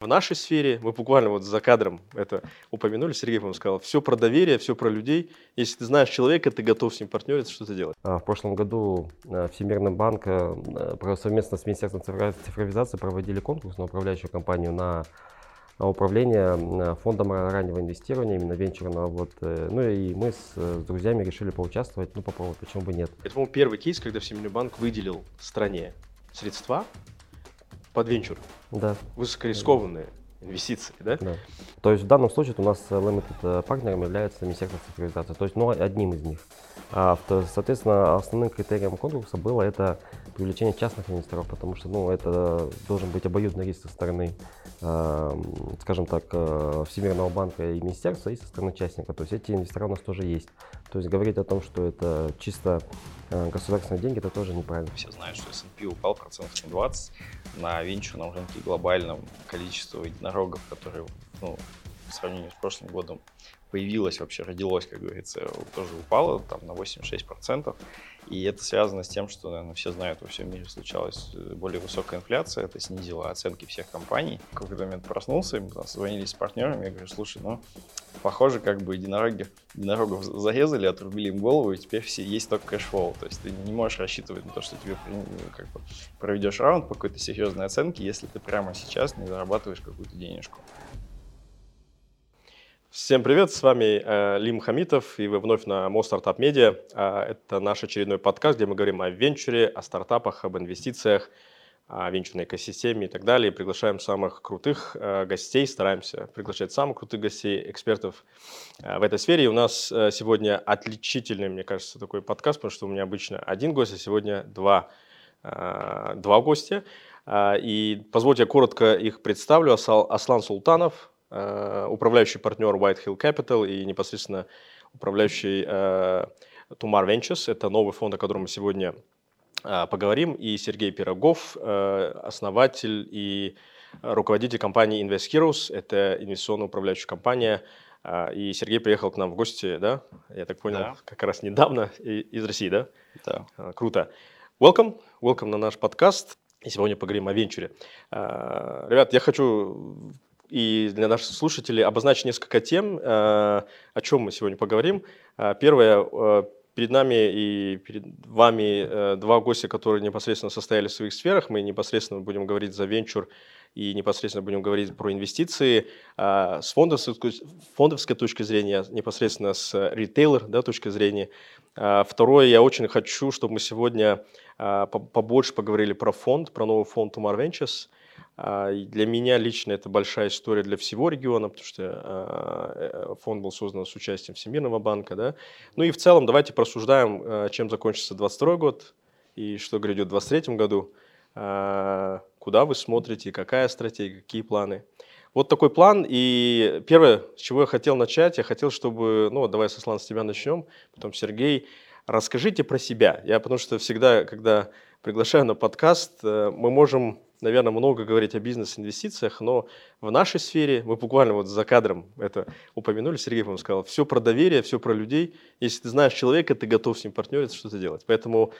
В нашей сфере, мы буквально вот за кадром это упомянули, Сергей, по-моему, сказал, все про доверие, все про людей. Если ты знаешь человека, ты готов с ним партнериться, что ты делать? А, в прошлом году э, Всемирный банк э, совместно с Министерством цифровизации проводили конкурс на управляющую компанию на управление фондом раннего инвестирования, именно венчурного. Вот. Э, ну и мы с, с друзьями решили поучаствовать, ну попробовать, почему бы нет. Это, по-моему, первый кейс, когда Всемирный банк выделил стране средства под венчур. Да. Высокорискованные инвестиции, да? Да. То есть в данном случае у нас limited э, партнером является Министерство цифровизации, то есть ну, одним из них. А, соответственно, основным критерием конкурса было это привлечение частных инвесторов, потому что ну, это должен быть обоюдный риск со стороны, э, скажем так, э, Всемирного банка и министерства, и со стороны частника. То есть эти инвесторы у нас тоже есть. То есть говорить о том, что это чисто э, государственные деньги, это тоже неправильно. Все знают, что S&P упал процентов на 20 на венчурном рынке глобальном количество единорогов, которые ну, по сравнению с прошлым годом появилось, вообще родилось, как говорится, тоже упало там на 86%. И это связано с тем, что, наверное, все знают, во всем мире случалась э, более высокая инфляция, это снизило оценки всех компаний. В какой-то момент проснулся, и мы там с партнерами, я говорю, слушай, ну, похоже, как бы единороги, единорогов зарезали, отрубили им голову, и теперь все есть только cash flow. То есть ты не можешь рассчитывать на то, что тебе как бы, проведешь раунд по какой-то серьезной оценке, если ты прямо сейчас не зарабатываешь какую-то денежку. Всем привет, с вами Алим Хамитов, и вы вновь на MOST Startup Media. Э, это наш очередной подкаст, где мы говорим о венчуре, о стартапах, об инвестициях, о венчурной экосистеме и так далее. приглашаем самых крутых э, гостей, стараемся приглашать самых крутых гостей, экспертов э, в этой сфере. И у нас э, сегодня отличительный, мне кажется, такой подкаст, потому что у меня обычно один гость, а сегодня два, э, два гостя. Э, и позвольте я коротко их представлю. Аслан Султанов, управляющий партнер White Hill Capital и непосредственно управляющий э, Tumar Ventures. Это новый фонд, о котором мы сегодня э, поговорим. И Сергей Пирогов, основатель и руководитель компании Invest Heroes. Это инвестиционная управляющая компания. И Сергей приехал к нам в гости, да? Я так понял, да. как раз недавно из России, да? Да. Круто. Welcome, welcome на наш подкаст. И сегодня поговорим о венчуре. Ребят, я хочу и для наших слушателей обозначить несколько тем, э, о чем мы сегодня поговорим. Э, первое, э, перед нами и перед вами два гостя, которые непосредственно состояли в своих сферах. Мы непосредственно будем говорить за венчур и непосредственно будем говорить про инвестиции с фондовской, фондовской точки зрения, непосредственно с ритейлер да, точки зрения. Второе, я очень хочу, чтобы мы сегодня побольше поговорили про фонд, про новый фонд Tumar Ventures – для меня лично это большая история для всего региона, потому что а, э, фонд был создан с участием Всемирного банка. Да? Ну и в целом давайте просуждаем, а, чем закончится 2022 год и что грядет в 2023 году. Куда вы смотрите, какая стратегия, какие планы. Вот такой план. И первое, с чего я хотел начать, я хотел, чтобы, ну, давай, Сослан, с тебя начнем, потом Сергей. Расскажите про себя. Я потому что всегда, когда приглашаю на подкаст, э, мы можем наверное, много говорить о бизнес-инвестициях, но в нашей сфере, мы буквально вот за кадром это упомянули, Сергей, по сказал, все про доверие, все про людей. Если ты знаешь человека, ты готов с ним партнериться, что-то делать. Поэтому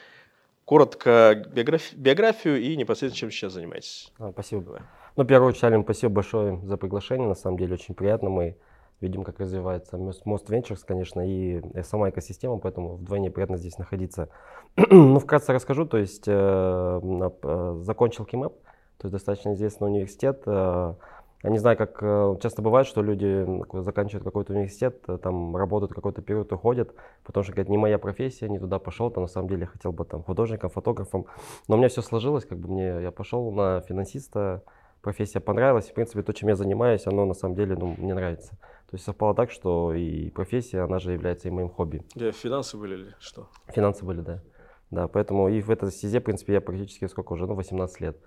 коротко биографи- биографию и непосредственно чем сейчас занимаетесь. А, спасибо. Давай. Ну, в первую очередь, Алим, спасибо большое за приглашение. На самом деле очень приятно. Мы видим, как развивается Most Ventures, конечно, и сама экосистема, поэтому вдвойне приятно здесь находиться. ну, вкратце расскажу, то есть э, э, закончил КИМЭП, то есть достаточно известный университет. Э, я не знаю, как э, часто бывает, что люди заканчивают какой-то университет, э, там работают какой-то период, уходят, потому что, говорят, не моя профессия, не туда пошел, то на самом деле хотел бы там художником, фотографом. Но у меня все сложилось, как бы мне, я пошел на финансиста, профессия понравилась, в принципе, то, чем я занимаюсь, оно на самом деле ну, мне нравится. То есть совпало так, что и профессия, она же является и моим хобби. Yeah, финансы были или что? Финансы были, да. Да, поэтому и в этой стезе, в принципе, я практически сколько уже, ну, 18 лет.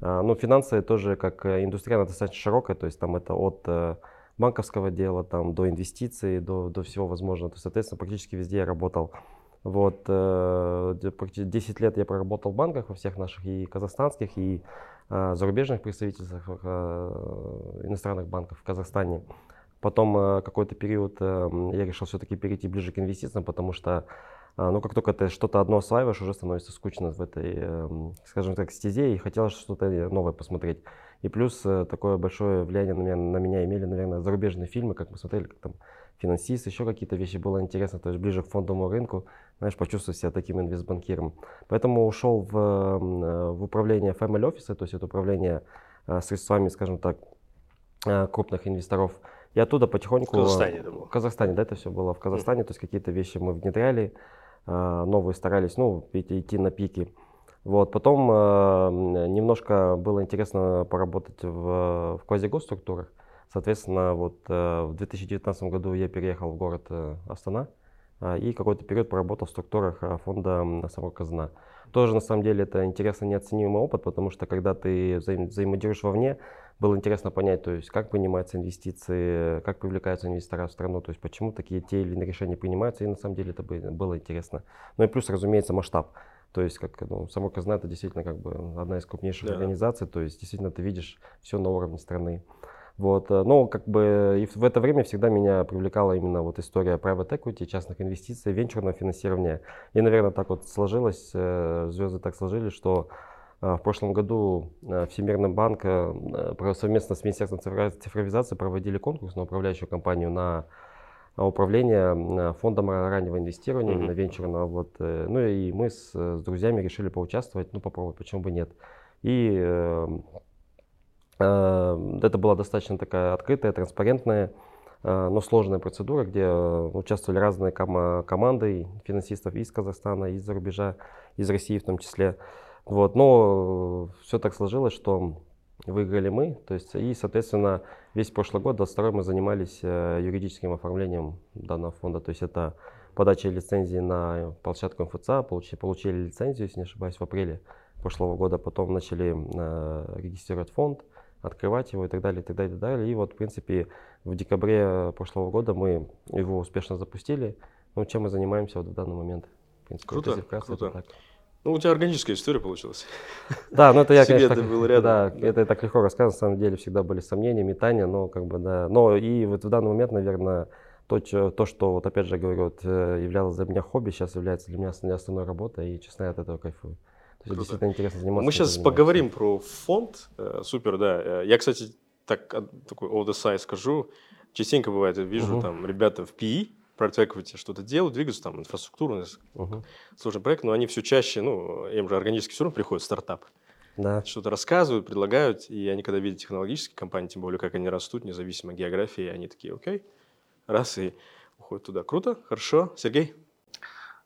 А, ну, финансы тоже как э, индустрия, она достаточно широкая, то есть там это от э, банковского дела там, до инвестиций, до, до всего возможного. То есть, соответственно, практически везде я работал. Вот, 10 э, лет я проработал в банках во всех наших и казахстанских, и зарубежных представительствах иностранных банков в Казахстане. Потом какой-то период я решил все-таки перейти ближе к инвестициям, потому что а, ну, как только ты что-то одно осваиваешь, уже становится скучно в этой, эм, скажем так, стезе, и хотелось что-то новое посмотреть. И плюс э, такое большое влияние на меня, на меня имели, наверное, зарубежные фильмы, как мы смотрели, как там финансист, еще какие-то вещи было интересно, то есть ближе к фондовому рынку, знаешь, почувствовать себя таким инвестбанкиром. Поэтому ушел в, э, в управление Family Office, то есть это управление э, средствами, скажем так, крупных инвесторов. И оттуда потихоньку... В Казахстане это было? В Казахстане, да, это все было в Казахстане, то есть какие-то вещи мы внедряли, новые старались, ну, идти на пики. Вот. Потом э, немножко было интересно поработать в, в квазигосструктурах. Соответственно, вот э, в 2019 году я переехал в город э, Астана э, и какой-то период поработал в структурах э, фонда «Самого казна». Тоже, на самом деле, это интересный неоценимый опыт, потому что когда ты взаим взаимодействуешь вовне, было интересно понять, то есть как принимаются инвестиции, как привлекаются инвесторы в страну, то есть почему такие те или иные решения принимаются, и на самом деле это было интересно. Ну и плюс, разумеется, масштаб. То есть, как ну, само казна это действительно как бы одна из крупнейших да. организаций, то есть действительно ты видишь все на уровне страны. Вот, э, но как бы и в это время всегда меня привлекала именно вот история private equity, частных инвестиций, венчурного финансирования. И, наверное, так вот сложилось, э, звезды так сложились, что в прошлом году Всемирный банк совместно с Министерством цифровизации проводили конкурс на управляющую компанию на а, управления а, фондом раннего инвестирования, mm-hmm. венчурного. Вот. Э, ну и мы с, с друзьями решили поучаствовать, ну попробовать, почему бы нет. И э, э, это была достаточно такая открытая, транспарентная, э, но сложная процедура, где участвовали разные ком- команды финансистов из Казахстана, из-за рубежа, из России в том числе. Вот. Но все так сложилось, что выиграли мы. То есть, и, соответственно, весь прошлый год, 22 мы занимались э, юридическим оформлением данного фонда. То есть это подача лицензии на площадку МФЦА, получили, получили лицензию, если не ошибаюсь, в апреле прошлого года. Потом начали э, регистрировать фонд, открывать его и так далее, и так далее, и так далее. И вот, в принципе, в декабре прошлого года мы его успешно запустили. Ну, чем мы занимаемся вот в данный момент. В принципе, круто, круто. Так. Ну, у тебя органическая история получилась. Да, ну это я, конечно, так, был рядом. Да, да, это так легко рассказываю. На самом деле всегда были сомнения, метания, но как бы, да. Но и вот в данный момент, наверное, то, то что, вот опять же говорю, вот, э, являлось для меня хобби, сейчас является для меня основной работой, и, честно, я от этого кайфую. То есть действительно интересно заниматься. Мы сейчас поговорим про фонд. Э, супер, да. Э, я, кстати, так, такой old side скажу. Частенько бывает, я вижу угу. там ребята в PE, Private что-то делают, двигаются, там, инфраструктуру, uh-huh. сложный проект, но они все чаще, ну, им же органически все равно приходят стартап. Да. Что-то рассказывают, предлагают, и они, когда видят технологические компании, тем более, как они растут, независимо от географии, они такие, окей, раз, и уходят туда. Круто, хорошо. Сергей?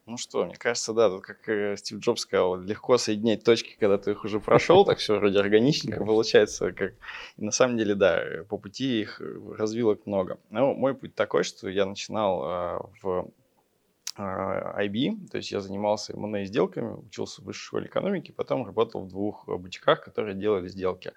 Ну что, мне кажется, да, тут как э, Стив Джобс сказал, легко соединять точки, когда ты их уже прошел, так все вроде органичненько получается. Как... И на самом деле, да, по пути их развилок много. Но мой путь такой, что я начинал а, в а, IB, то есть я занимался M&A сделками, учился в высшей школе экономики, потом работал в двух бутиках, которые делали сделки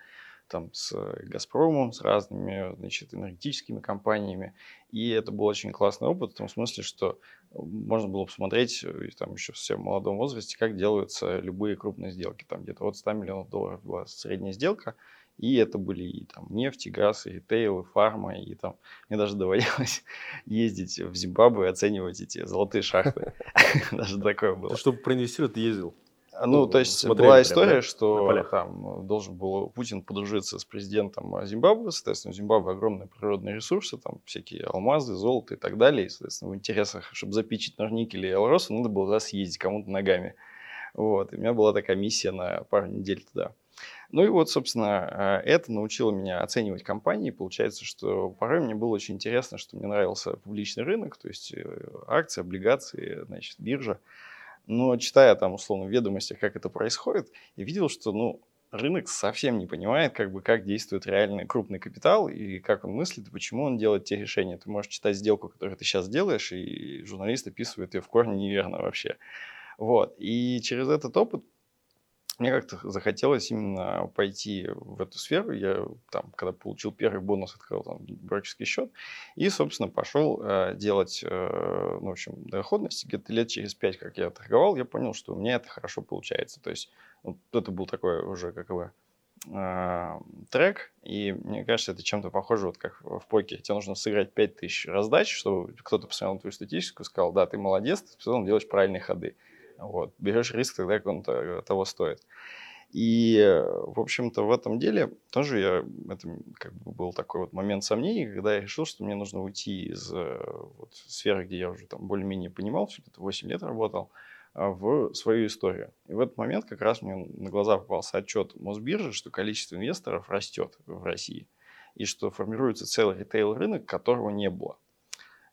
там с Газпромом, с разными, значит, энергетическими компаниями. И это был очень классный опыт в том смысле, что можно было посмотреть э, там еще в совсем молодом возрасте, как делаются любые крупные сделки. Там где-то от 100 миллионов долларов была средняя сделка, и это были и там нефть, и газ, и ритейл, и фарма, и там мне даже доводилось ездить в Зимбабве и оценивать эти золотые шахты. Даже такое было. Чтобы проинвестировать, ты ездил? Ну, то есть была история, да? что там должен был Путин подружиться с президентом Зимбабве, соответственно, у Зимбабве огромные природные ресурсы, там всякие алмазы, золото и так далее, и, соответственно, в интересах, чтобы запичить на никеле и Алроса, надо было туда съездить кому-то ногами. Вот, и у меня была такая миссия на пару недель туда. Ну и вот, собственно, э, это научило меня оценивать компании. Получается, что порой мне было очень интересно, что мне нравился публичный рынок, то есть э, акции, облигации, значит, биржа. Но читая там, условно, в ведомостях, как это происходит, я видел, что, ну, рынок совсем не понимает, как бы, как действует реальный крупный капитал и как он мыслит, и почему он делает те решения. Ты можешь читать сделку, которую ты сейчас делаешь, и журналист описывает ее в корне неверно вообще. Вот. И через этот опыт мне как-то захотелось именно пойти в эту сферу. Я там, когда получил первый бонус, открыл там брокерский счет и, собственно, пошел э, делать, э, ну, в общем, доходность. Где-то лет через пять, как я торговал, я понял, что у меня это хорошо получается. То есть вот это был такой уже как бы э, трек, и мне кажется, это чем-то похоже, вот как в покере. Тебе нужно сыграть 5000 раздач, чтобы кто-то посмотрел на твою статистику и сказал, да, ты молодец, ты в целом делаешь правильные ходы. Вот. Берешь риск тогда, как он того стоит. И, в общем-то, в этом деле тоже я, это как бы был такой вот момент сомнений, когда я решил, что мне нужно уйти из вот, сферы, где я уже там более-менее понимал, все это 8 лет работал, в свою историю. И в этот момент как раз мне на глаза попался отчет Мосбиржи, что количество инвесторов растет в России и что формируется целый ритейл-рынок, которого не было.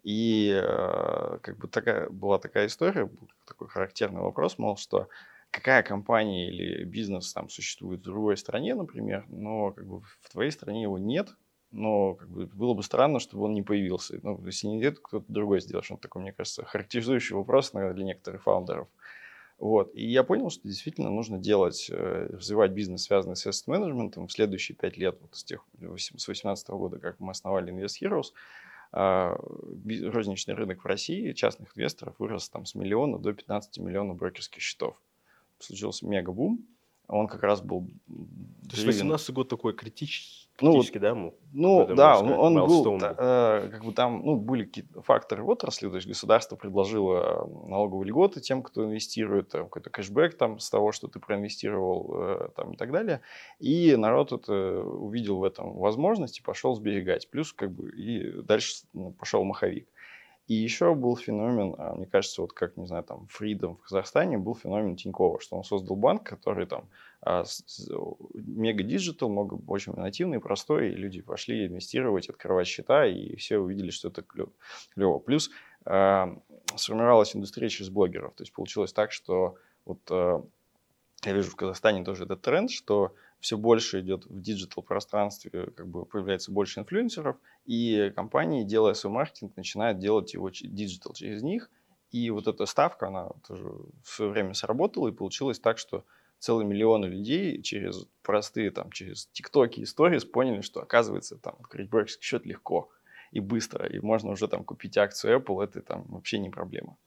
И э, как бы такая, была такая история, был такой характерный вопрос, мол, что какая компания или бизнес там существует в другой стране, например, но как бы в твоей стране его нет, но как бы, было бы странно, чтобы он не появился. Ну, если не идет, кто-то другой сделает. Он такой, мне кажется, характеризующий вопрос наверное, для некоторых фаундеров. Вот. И я понял, что действительно нужно делать, э, развивать бизнес, связанный с asset менеджментом в следующие пять лет, вот с тех, с 2018 года, как мы основали Invest Heroes, розничный рынок в России частных инвесторов вырос там с миллиона до 15 миллионов брокерских счетов. Случился мега-бум. Он как раз был... То есть 18 год такой критический ну, да? Ну, да, сказать, он был, э, как бы там, ну, были какие-то факторы отрасли, то есть государство предложило налоговые льготы тем, кто инвестирует, там, какой-то кэшбэк там с того, что ты проинвестировал, э, там, и так далее. И народ это увидел в этом возможность и пошел сберегать. Плюс, как бы, и дальше ну, пошел маховик. И еще был феномен, а, мне кажется, вот как, не знаю, там, Freedom в Казахстане был феномен Тинькова, что он создал банк, который там а, мега digital, много, очень нативный, простой, и люди пошли инвестировать, открывать счета, и все увидели, что это клево. Плюс э, сформировалась индустрия через блогеров, то есть получилось так, что вот э, я вижу в Казахстане тоже этот тренд, что все больше идет в digital пространстве, как бы появляется больше инфлюенсеров, и компании, делая свой маркетинг, начинают делать его digital через них. И вот эта ставка, она тоже в свое время сработала, и получилось так, что целые миллионы людей через простые, там, через тиктоки и сторис поняли, что, оказывается, там, открыть счет легко и быстро, и можно уже там купить акцию Apple, это там вообще не проблема.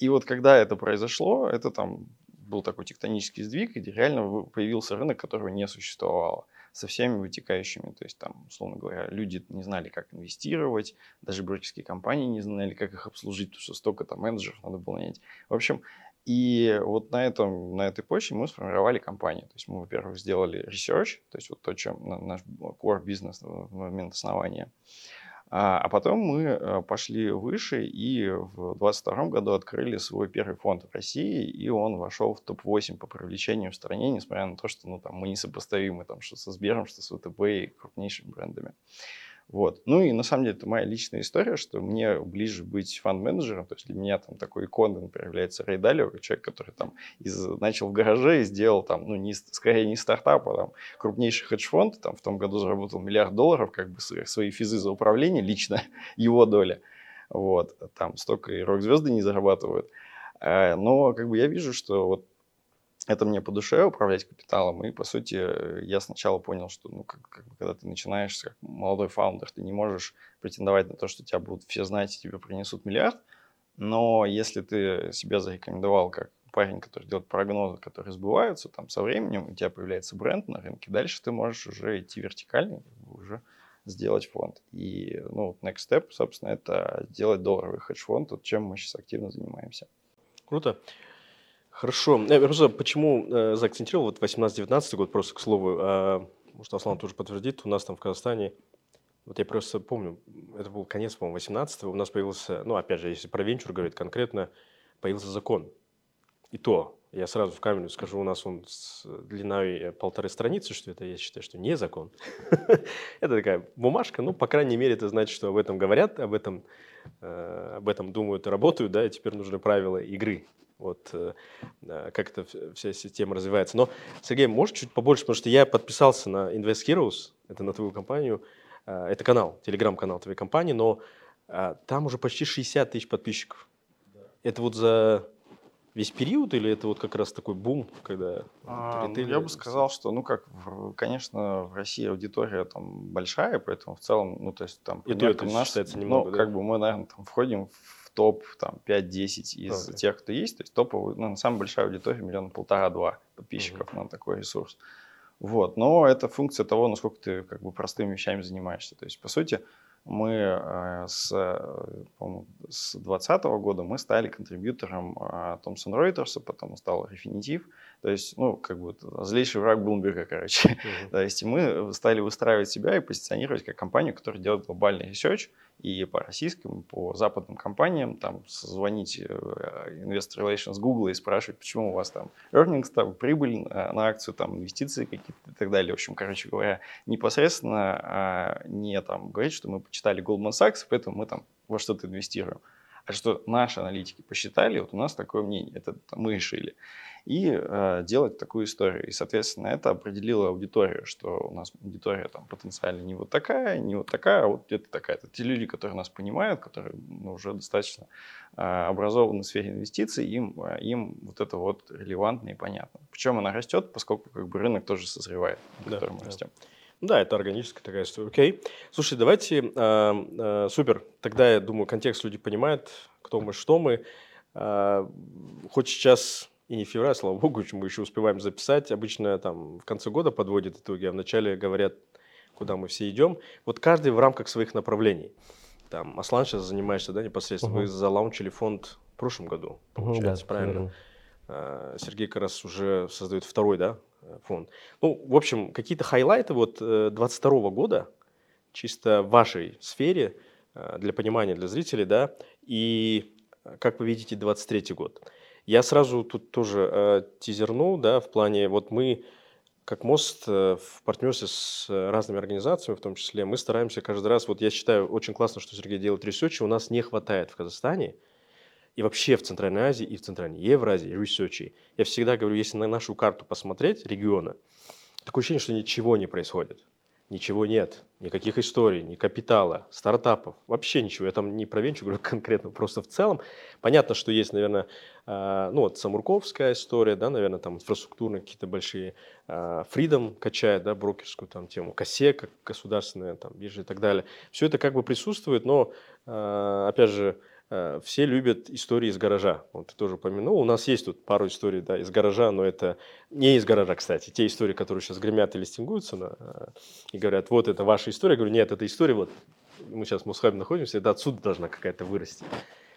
И вот когда это произошло, это там был такой тектонический сдвиг, где реально появился рынок, которого не существовало со всеми вытекающими. То есть там, условно говоря, люди не знали, как инвестировать, даже брокерские компании не знали, как их обслужить, потому что столько там менеджеров надо было нанять. В общем, и вот на, этом, на этой почве мы сформировали компанию. То есть мы, во-первых, сделали research, то есть вот то, чем наш core бизнес в момент основания. А, а потом мы э, пошли выше и в 2022 году открыли свой первый фонд в России, и он вошел в топ-8 по привлечению в стране, несмотря на то, что ну, там, мы несопоставимы там, что со Сбером, что с ВТБ и крупнейшими брендами. Вот. Ну и на самом деле это моя личная история, что мне ближе быть фанд-менеджером, то есть для меня там такой иконой, например, является Рэй Далио, человек, который там из, начал в гараже и сделал там, ну не, скорее не стартап, а там крупнейший хедж-фонд, там в том году заработал миллиард долларов, как бы свои физы за управление, лично его доля. Вот, там столько и рок-звезды не зарабатывают. Э, но как бы я вижу, что вот это мне по душе управлять капиталом. И, по сути, я сначала понял, что, ну, как, как когда ты начинаешь как молодой фаундер, ты не можешь претендовать на то, что тебя будут все знать и тебе принесут миллиард. Но если ты себя зарекомендовал как парень, который делает прогнозы, которые сбываются, там со временем у тебя появляется бренд на рынке, дальше ты можешь уже идти вертикально, уже сделать фонд. И ну, next step, собственно, это сделать долларовый хедж-фонд, вот чем мы сейчас активно занимаемся. Круто. Хорошо. Я просто почему э, заакцентировал вот 18-19 год, просто к слову, э, может, Аслан тоже подтвердит, у нас там в Казахстане, вот я просто помню, это был конец, по-моему, 18 у нас появился, ну, опять же, если про венчур говорить конкретно, появился закон. И то, я сразу в камеру скажу, у нас он с длиной полторы страницы, что это, я считаю, что не закон. это такая бумажка, ну, по крайней мере, это значит, что об этом говорят, об этом, э, об этом думают и работают, да, и теперь нужны правила игры вот э, как эта вся система развивается. Но, Сергей, можешь чуть побольше, потому что я подписался на Invest Heroes, это на твою компанию, э, это канал, телеграм-канал твоей компании, но там уже почти 60 тысяч подписчиков. Да. Это вот за весь период или это вот как раз такой бум, когда а, ну, Я бы сказал, что, ну как, в, конечно, в России аудитория там большая, поэтому в целом, ну то есть там... И то это нас, считается немного, Ну, да? как бы мы, наверное, там входим в топ там, 5-10 из okay. тех, кто есть. То есть топовый, ну, самая большая аудитория, миллиона полтора-два подписчиков uh-huh. на такой ресурс. Вот. Но это функция того, насколько ты как бы простыми вещами занимаешься. То есть, по сути, мы э, с, с 2020 года мы стали контрибьютором Thomson Reuters, потом стал Refinitiv. То есть, ну, как бы злейший враг Блумберга, короче. Uh-huh. То есть мы стали выстраивать себя и позиционировать как компанию, которая делает глобальный ресерч, и по российским, по западным компаниям, там, звонить э, Investor Relations Google и спрашивать, почему у вас там earnings, там, прибыль на акцию, там, инвестиции какие-то и так далее. В общем, короче говоря, непосредственно а, не там говорить, что мы почитали Goldman Sachs, поэтому мы там во что-то инвестируем. А что наши аналитики посчитали, вот у нас такое мнение, это мы решили и э, делать такую историю. И, соответственно, это определило аудиторию, что у нас аудитория там потенциально не вот такая, не вот такая, а вот где-то такая. Это те люди, которые нас понимают, которые ну, уже достаточно э, образованы в сфере инвестиций, им, э, им вот это вот релевантно и понятно. Причем она растет, поскольку как бы рынок тоже созревает, котором да, мы да. растем. Да, это органическая такая история. Окей. Слушай, давайте, э, э, супер. Тогда, я думаю, контекст люди понимают, кто мы, что мы. Э, хоть сейчас и не февраль, слава богу, мы еще успеваем записать. Обычно там в конце года подводят итоги, а вначале говорят, куда мы все идем. Вот каждый в рамках своих направлений. Там, Аслан сейчас занимаешься, да, непосредственно. Угу. Вы залаунчили фонд в прошлом году, получается, угу, да, правильно? А, Сергей как раз уже создает второй, да, фонд. Ну, в общем, какие-то хайлайты вот 22 э, года, чисто в вашей сфере, э, для понимания, для зрителей, да, и как вы видите 23 год. Я сразу тут тоже э, тизернул, да, в плане, вот мы как MOST э, в партнерстве с разными организациями, в том числе, мы стараемся каждый раз, вот я считаю, очень классно, что Сергей делает ресерчи, у нас не хватает в Казахстане, и вообще в Центральной Азии, и в Центральной Евразии ресерчи. Я всегда говорю, если на нашу карту посмотреть региона, такое ощущение, что ничего не происходит ничего нет, никаких историй, ни капитала, стартапов, вообще ничего. Я там не про венчур говорю конкретно, просто в целом. Понятно, что есть, наверное, э, ну вот Самурковская история, да, наверное, там инфраструктурные какие-то большие, э, Freedom качает, да, брокерскую там тему, Косе, как государственная там биржа и так далее. Все это как бы присутствует, но, э, опять же, все любят истории из гаража. Вот ты тоже упомянул. У нас есть тут пару историй да, из гаража, но это не из гаража, кстати. Те истории, которые сейчас гремят и листингуются на, э, и говорят, вот это ваша история. Я говорю, нет, это история, вот мы сейчас в Мусхабе находимся, это отсюда должна какая-то вырасти.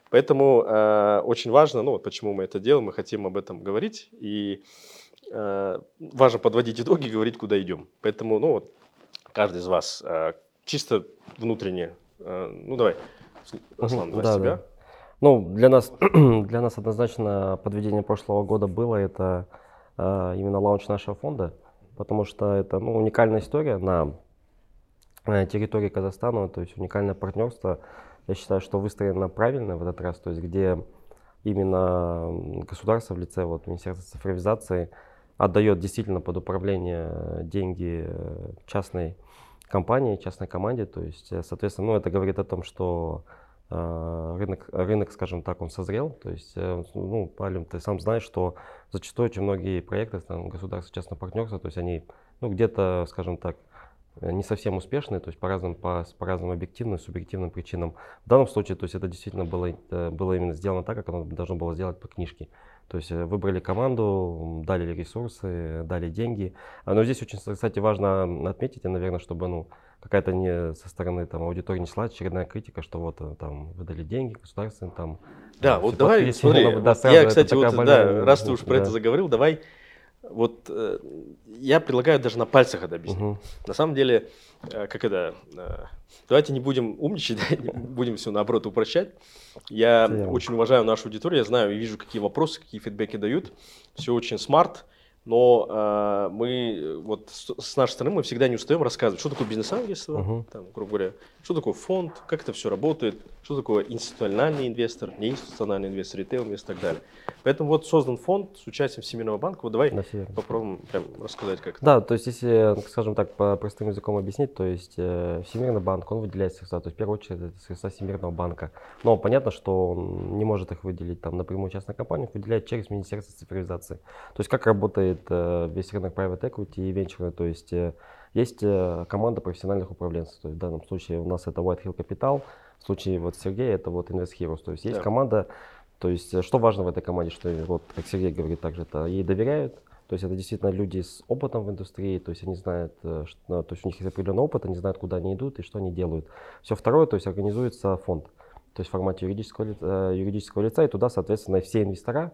Поэтому э, очень важно, ну вот почему мы это делаем, мы хотим об этом говорить, и э, важно подводить итоги, говорить, куда идем. Поэтому, ну вот, каждый из вас э, чисто внутренне, э, ну давай, Аслан, да, себя. Да. Ну, для нас, для нас однозначно подведение прошлого года было это э, именно лаунч нашего фонда, потому что это ну, уникальная история на э, территории Казахстана, то есть уникальное партнерство. Я считаю, что выстроено правильно в этот раз, то есть где именно государство в лице вот, Министерства цифровизации отдает действительно под управление деньги э, частной компании, частной команде. То есть, э, соответственно, ну, это говорит о том, что э, рынок, рынок, скажем так, он созрел. То есть, э, ну, Палим, ты сам знаешь, что зачастую очень многие проекты там, государства частного партнерства, то есть они ну, где-то, скажем так, не совсем успешные, то есть по разным, по, по разным объективным, субъективным причинам. В данном случае, то есть это действительно было, было именно сделано так, как оно должно было сделать по книжке. То есть э, выбрали команду, дали ресурсы, дали деньги. А, но здесь очень, кстати, важно отметить, наверное, чтобы ну, какая-то не со стороны там, аудитории не шла очередная критика, что вот э, там выдали деньги государственным там. Да, вот давай, смотри, да, я, кстати, вот, больная, да, раз ты уж про да. это заговорил, давай вот э, я предлагаю даже на пальцах это объяснить. Угу. На самом деле, э, как это, э, давайте не будем умничать, будем все наоборот упрощать. Я Цель. очень уважаю нашу аудиторию, я знаю и вижу, какие вопросы, какие фидбэки дают. Все очень smart но э, мы вот с, с нашей стороны мы всегда не устаем рассказывать, что такое бизнес-ангельство, угу. там, грубо говоря, что такое фонд, как это все работает, что такое институциональный инвестор, неинституциональный инвестор, ритейл инвестор и так далее. Поэтому вот создан фонд с участием Всемирного банка. Вот давай да, попробуем прям рассказать, как это. Да, то есть если, скажем так, по простым языком объяснить, то есть э, Всемирный банк, он выделяет средства, то есть в первую очередь это средства Всемирного банка. Но понятно, что он не может их выделить там напрямую частной компании, выделяет через Министерство цифровизации. То есть как работает э, весь рынок private equity и венчурный, то есть э, есть э, команда профессиональных управленцев. То есть в данном случае у нас это White Hill Capital, в случае вот Сергея это вот Invest Heroes. То есть есть да. команда, то есть э, что важно в этой команде, что вот как Сергей говорит, также это ей доверяют, То есть это действительно люди с опытом в индустрии, то есть они знают, э, что, ну, то есть у них есть определенный опыт, они знают, куда они идут и что они делают. Все второе, то есть организуется фонд, то есть в формате юридического, лица, юридического лица, и туда, соответственно, все инвестора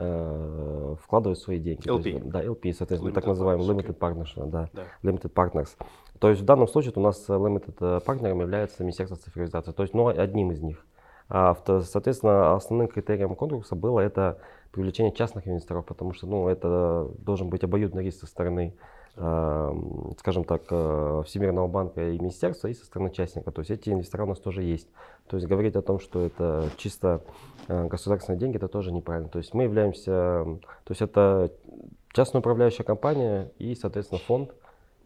э, вкладывают свои деньги. LP. есть, да, LP, соответственно, Limited так называемый limited partnership, да, Да. limited partners. То есть в данном случае у нас э, limited э, партнером является Министерство цифровизации, то есть ну, одним из них. А, соответственно, основным критерием конкурса было это привлечение частных инвесторов, потому что ну, это должен быть обоюдный риск со стороны, э, скажем так, э, Всемирного банка и министерства, и со стороны частника. То есть эти инвесторы у нас тоже есть. То есть говорить о том, что это чисто э, государственные деньги, это тоже неправильно. То есть мы являемся, м, то есть это частная управляющая компания и, соответственно, фонд,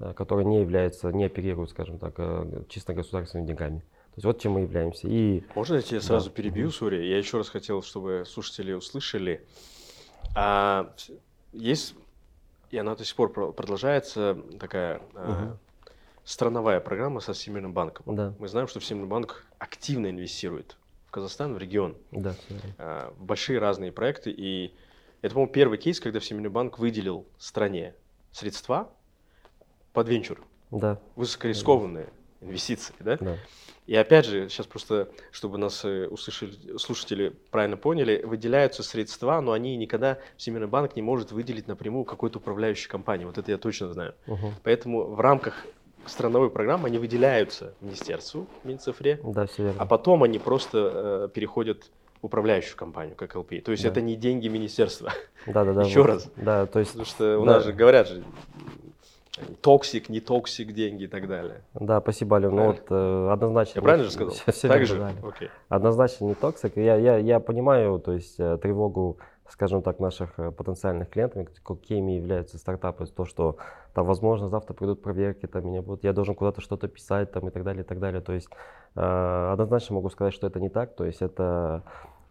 э, который не является, не оперирует, скажем так, э, чисто государственными деньгами. То есть вот чем мы являемся. И Можно я тебя сразу Да. перебью, сори? Я еще раз хотел, чтобы слушатели услышали. А, есть, и она до сих пор про- продолжается, такая а, Мгм. страновая программа со Всемирным банком. да, Мы знаем, что Всемирный банк активно инвестирует в Казахстан, в регион, да, а, в большие разные проекты. И это, по-моему, первый кейс, когда Всемирный банк выделил стране средства под венчур, да, высокорискованные инвестиции, да? да. И опять же, сейчас просто, чтобы нас э, услышали, слушатели правильно поняли, выделяются средства, но они никогда, Всемирный банк не может выделить напрямую какой-то управляющей компании. Вот это я точно знаю. Мгм. Поэтому в рамках страновой программы они выделяются министерству, Минцифре, Да, а потом они просто э, переходят в управляющую компанию, как LP. То есть Да. это не деньги министерства. Да, да, да. Еще вот. раз. Да, то есть, Потому что у Да. нас же говорят же, toxic, не toxic деньги и так далее. да, спасибо, Алим. Ну Правильно? вот э, однозначно. Я правильно же сказал? Всё- всё так же? Окей. Однозначно не toxic. Я, я, я понимаю, то есть э, тревогу, скажем так, наших э, потенциальных клиентов, какими являются стартапы, то, что там, возможно, завтра придут проверки, там меня будут, я должен куда-то что-то писать, там и так далее, и так далее. То есть э, однозначно могу сказать, что это не так. То есть это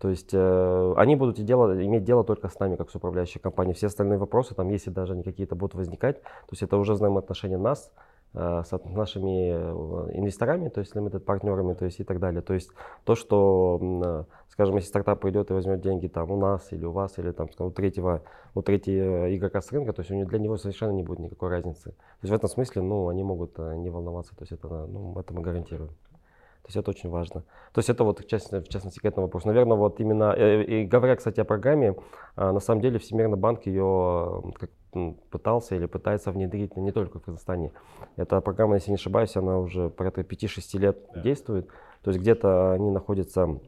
то есть э, они будут дело, иметь дело только с нами, как с управляющей компанией. Все остальные вопросы, там, если даже они какие-то будут возникать, то есть это уже взаимоотношения нас э, с нашими э, инвесторами, то есть limited партнерами, то есть и так далее. То есть то, что, э, скажем, если стартап придет и возьмет деньги там у нас или у вас, или там у третьего, у третьего игрока с рынка, то есть у него, для него совершенно не будет никакой разницы. То есть в этом смысле, ну, они могут э, не волноваться, то есть это, ну, это мы гарантируем. То есть это очень важно. То есть это вот в частности, в частности к этому вопросу. Наверное, вот именно, э, и говоря, кстати, о программе, а, на самом деле Всемирный банк ее как, пытался или пытается внедрить не только в Казахстане. Эта программа, если не ошибаюсь, она уже порядка 5-6 лет Да. действует. То есть где-то они находятся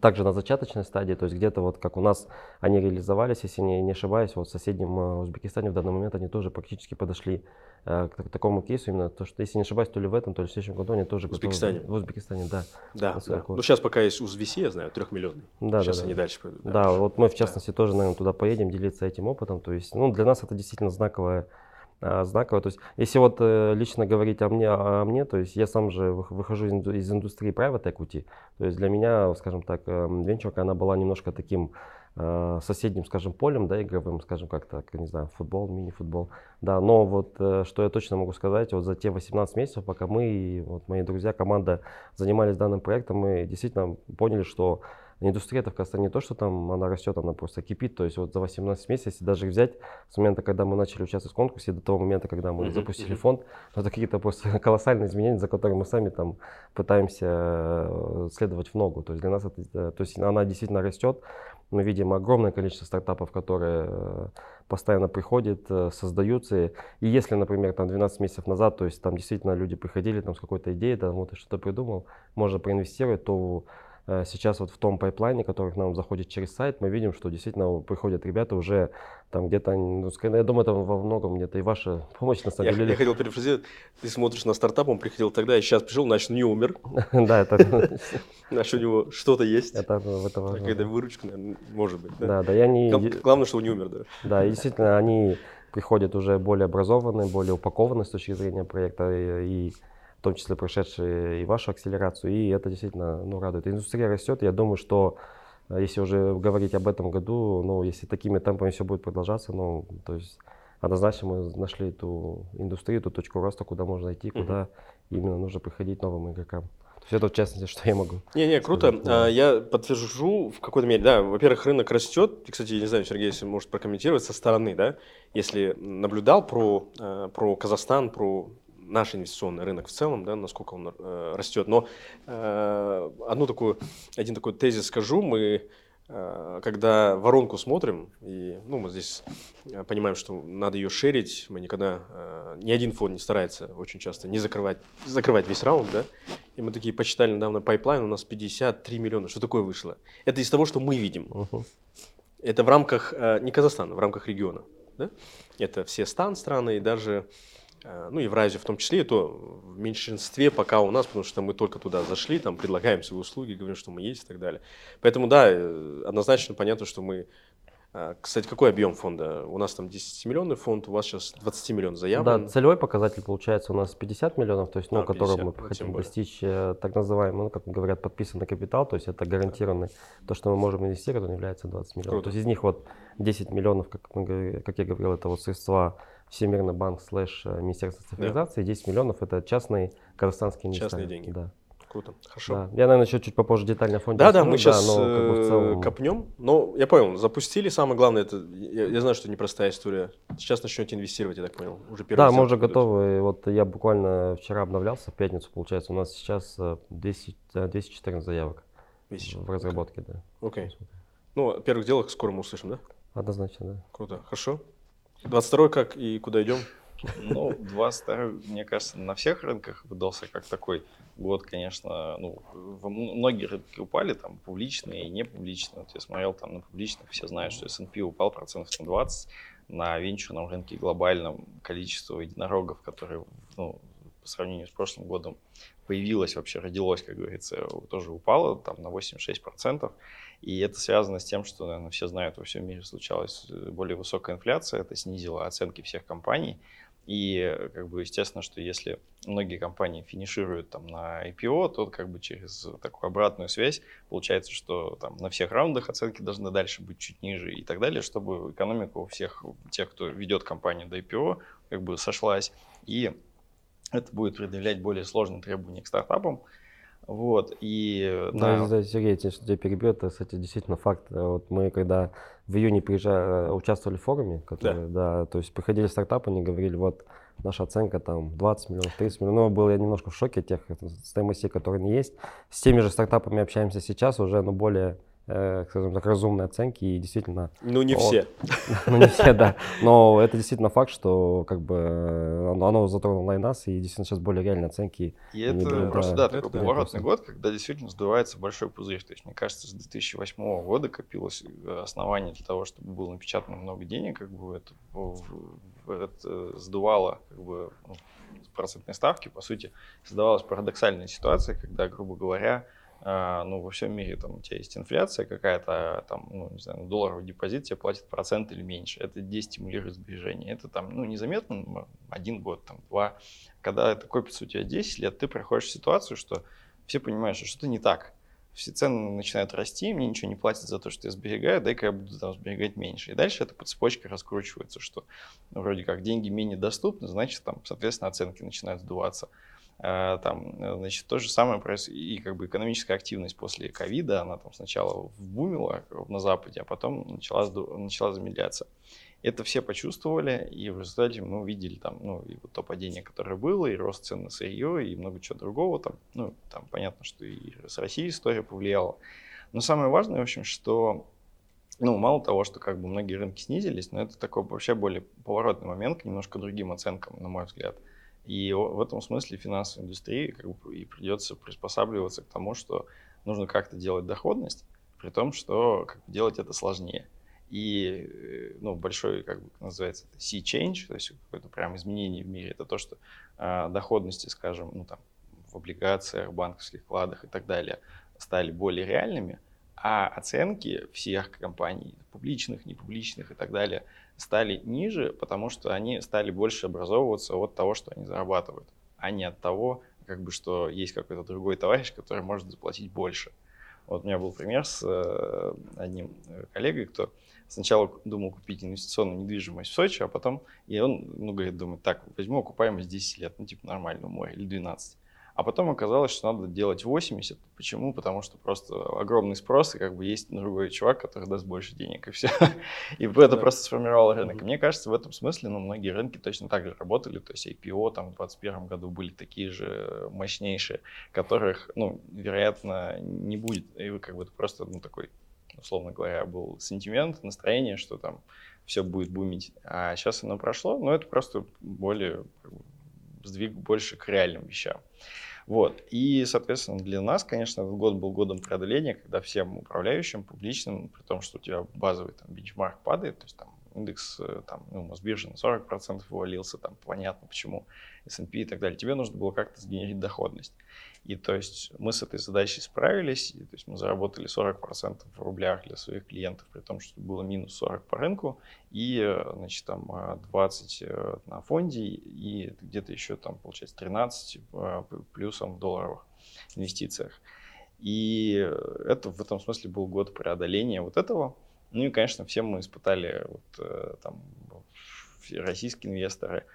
также на зачаточной стадии, то есть где-то вот как у нас они реализовались, если не, не ошибаюсь, вот в соседнем э, Узбекистане в данный момент они тоже практически подошли э, к, так- такому кейсу, именно то, что, если не ошибаюсь, то ли в этом, то ли в следующем году они тоже В готовы- Узбекистане? В Узбекистане, да. Да, да. вот. Ну, сейчас пока есть УЗВИСИ, я знаю, трехмиллионный. Да, сейчас да, да. они дальше пойдут. Да, вот мы в частности тоже, наверное, туда поедем делиться этим опытом. То есть, ну, для нас это действительно знаковое, а, знаковое. То есть, если вот э, лично говорить о мне, о мне, то есть я сам же вых- выхожу из, инду- из индустрии private equity. То есть для меня, скажем так, эм, венчурка, она была немножко таким э, соседним, скажем, полем, да, игровым, скажем, как так, не знаю, футбол, мини-футбол. Да, но вот э, что я точно могу сказать, вот за те 18 месяцев, пока мы вот мои друзья, команда занимались данным проектом, мы действительно поняли, что индустрия это в Казахстане не то, что там она растет, она просто кипит. То есть вот за 18 месяцев, если даже взять с момента, когда мы начали участвовать в конкурсе, до того момента, когда мы Мгм, запустили фонд, ну, это какие-то просто колоссальные изменения, за которые мы сами там пытаемся э, следовать в ногу. То есть для нас это, э, то есть она действительно растет. Мы видим огромное количество стартапов, которые э, постоянно приходят, создаются. И если, например, там 12 месяцев назад, то есть там действительно люди приходили там с какой-то идеей, там вот ты что-то придумал, можно проинвестировать, то сейчас вот в том пайплайне, который к нам заходит через сайт, мы видим, что действительно приходят ребята уже там где-то, ну, ска- я думаю, это во многом где-то и ваша помощь на самом Я, деле. я хотел перефразировать, ты смотришь на стартап, он приходил тогда, и сейчас пришел, значит, не умер, Да, это, значит, у него что-то есть. это в это важно. Какая-то выручка, наверное, может быть. Да? Да, я не, Гла- Главное, что он не умер, да. Да, и действительно, они приходят уже более образованные, более упакованные с точки зрения проекта, и в том числе прошедшие и вашу акселерацию, и это действительно ну, радует. Индустрия растет, я думаю, что э, если уже говорить об этом году, ну, если такими темпами все будет продолжаться, ну, то есть однозначно мы нашли ту индустрию, ту точку роста, куда можно идти, куда именно нужно приходить новым игрокам. есть это, в частности, что я могу. Не-не, круто. Да. Я подтвержу в какой-то мере. Да, во-первых, рынок растет. Кстати, я не знаю, Сергей, если может прокомментировать со стороны, да, если наблюдал про, э, про Казахстан, про наш инвестиционный рынок в целом, да, насколько он э, растет. Но э, одну такую, один такой тезис скажу. Мы Э, когда воронку смотрим, и ну, мы здесь э, понимаем, что надо ее шерить, мы никогда, э, ни один фонд не старается очень часто не закрывать, закрывать весь раунд, да, и мы такие почитали недавно пайплайн, у нас 53 миллиона, что такое вышло? Это из того, что мы видим. Uh-huh. Это в рамках, не Казахстана, в рамках региона, да? Это все стан-страны и даже Э, ну, Евразию в том числе, и то в меньшинстве пока у нас, потому что мы только туда зашли, там предлагаем свои услуги, говорим, что мы есть и так далее. Поэтому, да, э, однозначно понятно, что мы э, кстати, какой объем фонда? У нас там 10 миллионный фонд, у вас сейчас 20 миллионов заявлено. Да, целевой показатель получается у нас 50 миллионов, то есть, ну, а, 50, который мы ну, хотим достичь, так называемый, ну, как говорят, подписанный капитал, то есть это гарантированный, то, что мы можем инвестировать, он является 20 миллионов. Круто. То есть из них вот 10 миллионов, как, как я говорил, это вот средства Всемирный банк слэш э, Министерство цифровизации, да. 10 миллионов это частные казахстанские инвесторы. Частные деньги. Да. Круто, хорошо. Да. Я, наверное, еще чуть попозже детально о фонде Да, да, мы сейчас да, но, как бы, целом... копнем. Но я понял, запустили, самое главное, это, я, я знаю, что непростая история. Сейчас начнете инвестировать, я так понял, уже первый Да, мы уже готовы. Вот я буквально вчера обновлялся, в пятницу, получается, у нас сейчас 200, э, 214 э, заявок 1000. в разработке, да. Окей. Okay. Ну, о первых делах скоро мы услышим, да? Однозначно, да. Круто, хорошо. 22 как и куда идем? Ну, 22 мне кажется, на всех рынках выдался как такой год, конечно, ну, многие рынки упали, там, публичные и не публичные. Вот я смотрел там на публичных, все знают, что S&P упал процентов на 20, на венчурном рынке глобальном количество единорогов, которые, ну, по сравнению с прошлым годом появилось, вообще родилось, как говорится, тоже упало там на 86%. И это связано с тем, что, наверное, все знают, во всем мире случалась э, более высокая инфляция, это снизило оценки всех компаний. И, как бы, естественно, что если многие компании финишируют там на IPO, то как бы через такую обратную связь получается, что там на всех раундах оценки должны дальше быть чуть ниже и так далее, чтобы экономика у всех тех, кто ведет компанию до IPO, как бы сошлась. И это будет предъявлять более сложные требования к стартапам. Вот, и... Да, да, Сергей, что тебя перебью, это, кстати, действительно факт. Вот мы когда в июне приезжали, участвовали в форуме, который, да. да, то есть приходили стартапы, они говорили, вот наша оценка там 20 миллионов, 30 миллионов. Ну, был я немножко в шоке тех стоимостей, которые не есть. С теми же стартапами общаемся сейчас уже, но более э, скажем так, разумные оценки и действительно... Ну, не вот, все. Ну, не все, да. Но это действительно факт, что как бы оно, оно затронуло и нас, и действительно сейчас более реальные оценки. И это просто, да, такой поворотный год, когда действительно сдувается большой пузырь. То есть, мне кажется, с 2008 года копилось э, основание для того, чтобы было напечатано много денег, как бы это, это сдувало как бы, ну, процентные ставки. По сути, создавалась парадоксальная ситуация, когда, грубо говоря, ну, во всем мире там у тебя есть инфляция какая-то, там, ну, не знаю, долларовый депозит тебе платит процент или меньше. Это дестимулирует сбережение. Это там, ну, незаметно, один год, там, два. Когда это копится у тебя 10 лет, ты проходишь ситуацию, что все понимают, что что-то не так. Все цены начинают расти, мне ничего не платят за то, что я сберегаю, дай-ка я буду там сберегать меньше. И дальше это по цепочке раскручивается, что ну, вроде как деньги менее доступны, значит, там, соответственно, оценки начинают сдуваться. Э, там, э, значит, то же самое происходит, и как бы экономическая активность после ковида, она там сначала вбумила на Западе, а потом начала, начала замедляться. Это все почувствовали, и в результате мы увидели там, ну, и вот то падение, которое было, и рост цен на сырье, и много чего другого там. Ну, там понятно, что и с Россией история повлияла. Но самое важное, в общем, что ну, мало того, что как бы многие рынки снизились, но это такой вообще более поворотный момент к немножко другим оценкам, на мой взгляд. И в этом смысле финансовой индустрии как бы и придется приспосабливаться к тому, что нужно как-то делать доходность, при том, что как бы, делать это сложнее. И э, ну, большой, как бы называется, это sea change, то есть какое-то прям изменение в мире, это то, что э, доходности, скажем, ну, там, в облигациях, банковских вкладах и так далее стали более реальными, а оценки всех компаний, публичных, непубличных и так далее, стали ниже, потому что они стали больше образовываться от того, что они зарабатывают, а не от того, как бы, что есть какой-то другой товарищ, который может заплатить больше. Вот у меня был пример с э, одним э, коллегой, кто сначала думал купить инвестиционную недвижимость в Сочи, а потом, и он, ну, говорит, думает, так, возьму окупаемость 10 лет, ну, типа, нормально, море, или 12. А потом оказалось, что надо делать 80. Почему? Потому что просто огромный спрос, и как бы есть другой чувак, который даст больше денег, и все. И это да. просто сформировало рынок. И мне кажется, в этом смысле, ну, многие рынки точно так же работали. То есть IPO там в 2021 году были такие же мощнейшие, которых, ну, вероятно, не будет. И как бы это просто, ну, такой, условно говоря, был сентимент, настроение, что там все будет бумить. А сейчас оно прошло, но это просто более сдвиг больше к реальным вещам. Вот. И, соответственно, для нас, конечно, этот год был годом преодоления, когда всем управляющим, публичным, при том, что у тебя базовый там, бенчмарк падает, то есть там индекс э, там, ну, Мосбиржи на 40% вывалился, там понятно почему, S&P и так далее, тебе нужно было как-то сгенерить доходность. И то есть мы с этой задачей справились, и, то есть мы заработали 40% в рублях для своих клиентов, при том, что было минус 40 по рынку, и, значит, там 20 э, э, на фонде, и где-то еще там, получается, 13 э, плюсом в долларовых инвестициях. И это в этом смысле был год преодоления вот этого. Ну и, конечно, все мы испытали, вот, там, все российские инвесторы,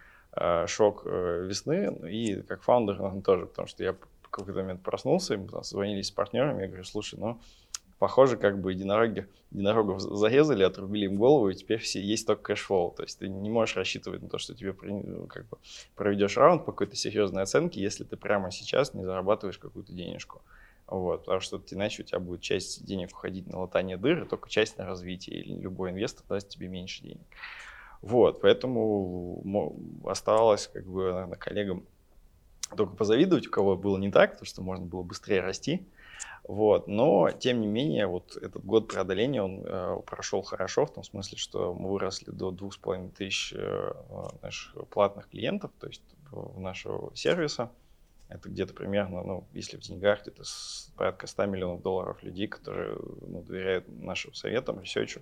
шок весны, и как фаундер тоже, потому что я какой-то момент проснулся, и мы там созвонились с партнерами, я говорю, слушай, ну, похоже, как бы единороги, единорогов зарезали, отрубили им голову, и теперь все есть только cash flow. То есть ты не можешь рассчитывать на то, что тебе ну, как бы, проведешь раунд по какой-то серьезной оценке, если ты прямо сейчас не зарабатываешь какую-то денежку. Вот, потому что иначе у тебя будет часть денег уходить на латание дыры, только часть на развитие, или любой инвестор даст тебе меньше денег. Вот, поэтому оставалось как бы, наверное, коллегам только позавидовать, у кого было не так, потому что можно было быстрее расти. Вот. Но, тем не менее, вот этот год преодоления, он э, прошел хорошо, в том смысле, что мы выросли до 2500 тысяч э, наших платных клиентов, то есть нашего сервиса. Это где-то примерно, ну, если в деньгах, где-то порядка 100 миллионов долларов людей, которые ну, доверяют нашим советам, ресерчу.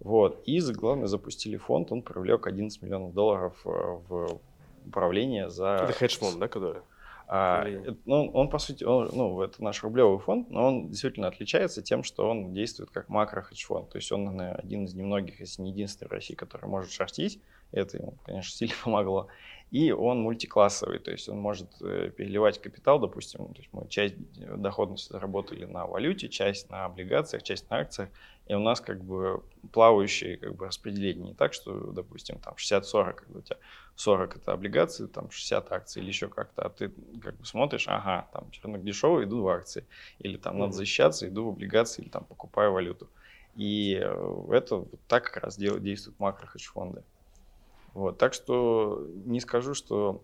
Вот. И, главное, запустили фонд, он привлек 11 миллионов долларов э, в управление за... Это хедж-фонд, да, который? А, ну, он, по сути, он, ну, это наш рублевый фонд, но он действительно отличается тем, что он действует как макро-хедж-фонд. То есть он, наверное, один из немногих, если не единственный в России, который может шортить. Это ему, конечно, сильно помогло. И он мультиклассовый, то есть он может э, переливать капитал, допустим, то есть мы часть доходности заработали на валюте, часть на облигациях, часть на акциях, и у нас как бы плавающие как бы распределение не так, что, допустим, там 60-40, когда у тебя 40 это облигации, там 60 акций или еще как-то, а ты как бы смотришь, ага, там рынок дешевый, иду в акции, или там надо защищаться, иду в облигации, или там покупаю валюту. И э, это вот так как раз действуют макро-хедж-фонды. Вот, так что не скажу, что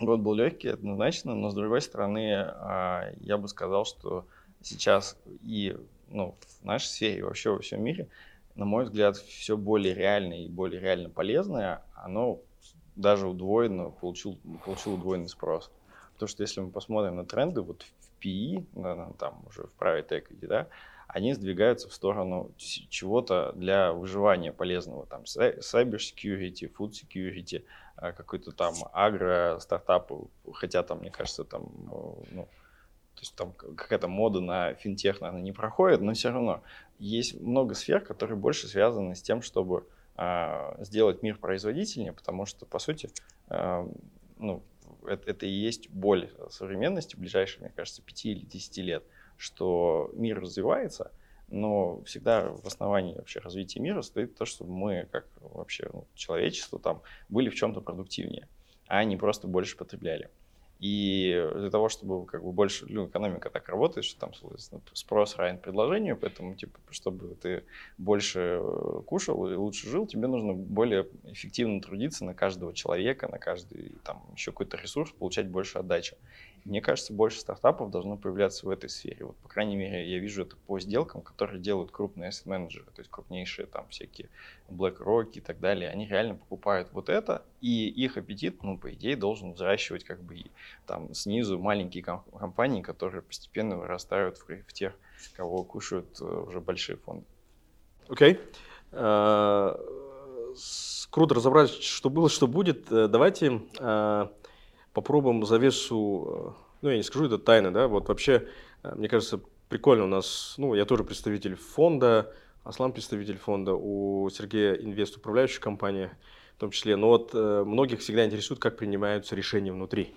год был легкий, однозначно, но с другой стороны, а, я бы сказал, что сейчас и ну, в нашей сфере, и вообще во всем мире, на мой взгляд, все более реальное и более реально полезное, оно даже удвоенно получил, получил удвоенный спрос. Потому что если мы посмотрим на тренды, вот в PE, там уже в private equity, да, они сдвигаются в сторону чего-то для выживания полезного, там, cyber security, food security, а, какой-то там агро стартап, хотя там, мне кажется, там, ну, то есть там какая-то мода на финтех, наверное, не проходит, но все равно есть много сфер, которые больше связаны с тем, чтобы э, сделать мир производительнее, потому что, по сути, э, ну, это, это и есть боль современности в ближайшие, мне кажется, 5 или 10 лет – что мир развивается, но всегда в основании вообще развития мира стоит то, чтобы мы, как вообще ну, человечество, там, были в чем-то продуктивнее, а не просто больше потребляли. И для того, чтобы как бы больше, ну, экономика так работает, что там, соответственно, спрос равен предложению, поэтому, типа, чтобы ты больше э, кушал и лучше жил, тебе нужно более эффективно трудиться на каждого человека, на каждый, там, еще какой-то ресурс, получать больше отдачи. Мне кажется, больше стартапов должно появляться в этой сфере. Вот, по крайней мере, я вижу это по сделкам, которые делают крупные менеджеры, то есть крупнейшие там всякие BlackRock и так далее. Они реально покупают вот это, и их аппетит, ну, по идее, должен взращивать как бы там снизу маленькие компании, которые постепенно вырастают в, в тех, кого кушают э, уже большие фонды. Окей. Okay. Uh, круто разобрать, что было, что будет. Э, давайте uh попробуем завесу, э, ну я не скажу, это тайна, да, вот вообще, э, мне кажется, прикольно у нас, ну я тоже представитель фонда, Аслан представитель фонда, у Сергея инвест управляющая компания в том числе, но вот э, многих всегда интересует, как принимаются решения внутри.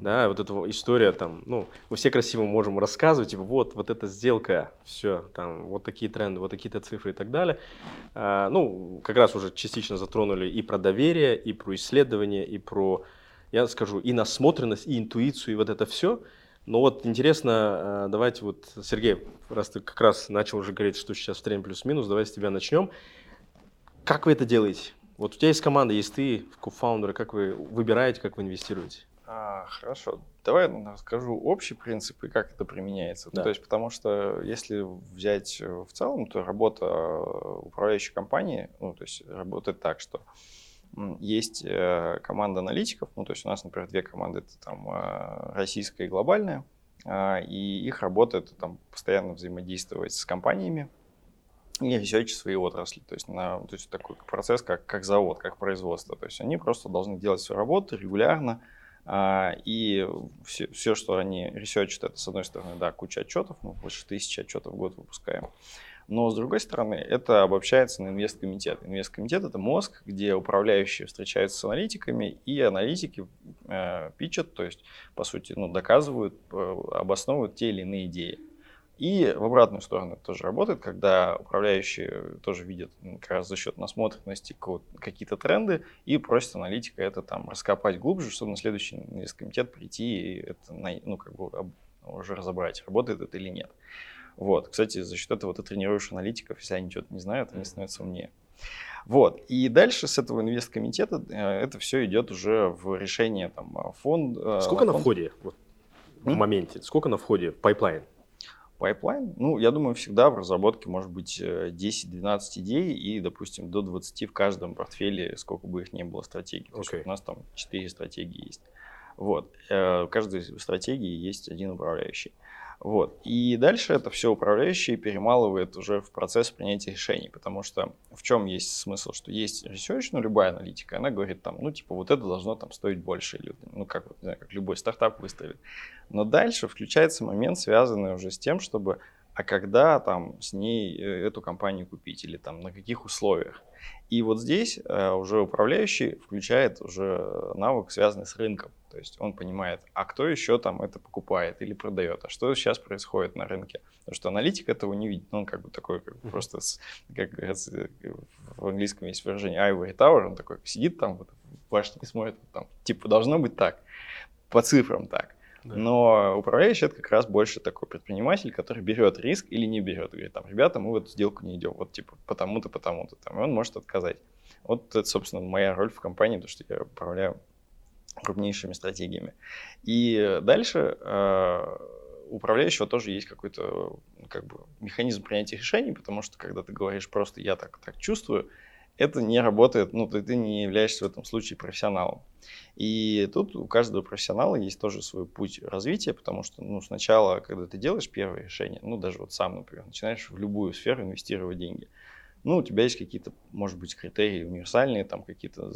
да, вот эта история там, ну, мы все красиво можем рассказывать, типа, вот, вот эта сделка, все, там, вот такие тренды, вот такие-то цифры и так далее. А, ну, как раз уже частично затронули и про доверие, и про исследование, и про, я скажу, и насмотренность, и интуицию, и вот это все. Но вот интересно, а, давайте вот, Сергей, раз ты как раз начал уже говорить, что сейчас в тренинг плюс-минус, давай с тебя начнем. Как вы это делаете? Вот у тебя есть команда, есть ты, кофаундеры, как вы выбираете, как вы инвестируете? А, хорошо. Давай расскажу общий принцип и как это применяется. Да. То есть, потому что если взять э, в целом, то работа э, управляющей компании, ну, то есть работает так, что есть э, команда аналитиков, ну, то есть у нас, например, две команды, это там российская и глобальная, а, и их работа это там постоянно взаимодействовать с компаниями, и ресерчить свои отрасли. То есть, на, то есть такой процесс, как, как завод, как производство. То есть они просто должны делать свою работу регулярно, а, и все, все, что они ресерчат, это, с одной стороны, да, куча отчетов, мы больше тысячи отчетов в год выпускаем. Но, с другой стороны, это обобщается на инвесткомитет. Инвесткомитет – это мозг, где управляющие встречаются с аналитиками, и аналитики э, питчат, то есть, по сути, ну, доказывают, э, обосновывают те или иные идеи. И в обратную сторону это тоже работает, когда управляющие тоже видят как раз за счет насмотренности какие-то тренды и просят аналитика это там раскопать глубже, чтобы на следующий инвесткомитет прийти и это ну, как бы уже разобрать, работает это или нет. Вот. Кстати, за счет этого ты тренируешь аналитиков, если они что-то не знают, они становятся умнее. Вот. И дальше с этого инвесткомитета э, это все идет уже в решение там, фонд. Э, Сколько фонд... на входе вот, в моменте? Сколько на входе в pipeline? Pipeline, ну, я думаю, всегда в разработке может быть 10-12 э, идей и, допустим, до 20 в каждом портфеле, сколько бы их ни было стратегий. Okay. у нас там 4 стратегии есть. Вот. Э, в каждой стратегии есть один управляющий. Вот. И дальше это все управляющий перемалывает уже в процесс принятия решений, потому что в чем есть смысл, что есть research, ну, любая аналитика, она говорит там, ну, типа, вот это должно там стоить больше, или, ну, как, не знаю, как любой стартап выставит. Но дальше включается момент, связанный уже с тем, чтобы а когда там с ней э, эту компанию купить или там на каких условиях. И вот здесь э, уже управляющий включает уже навык, связанный с рынком. То есть он понимает, а кто еще там это покупает или продает, а что сейчас происходит на рынке. Потому что аналитик этого не видит. Он как бы такой, как бы просто, с, как говорится, в английском есть выражение ivory tower, он такой сидит там вот, в башне и смотрит, там, типа, должно быть так, по цифрам так. Но управляющий это как раз больше такой предприниматель, который берет риск или не берет. Говорит, там, ребята, мы в эту сделку не идем, вот типа потому-то, потому-то. Там, и он может отказать. Вот это, собственно, моя роль в компании, потому что я управляю крупнейшими стратегиями. И дальше э, у управляющего тоже есть какой-то как бы, механизм принятия решений, потому что когда ты говоришь просто «я так, так чувствую», это не работает, ну, ты, ты не являешься в этом случае профессионалом. И тут у каждого профессионала есть тоже свой путь развития, потому что, ну, сначала, когда ты делаешь первое решение, ну, даже вот сам, например, начинаешь в любую сферу инвестировать деньги, ну, у тебя есть какие-то, может быть, критерии универсальные, там какие-то,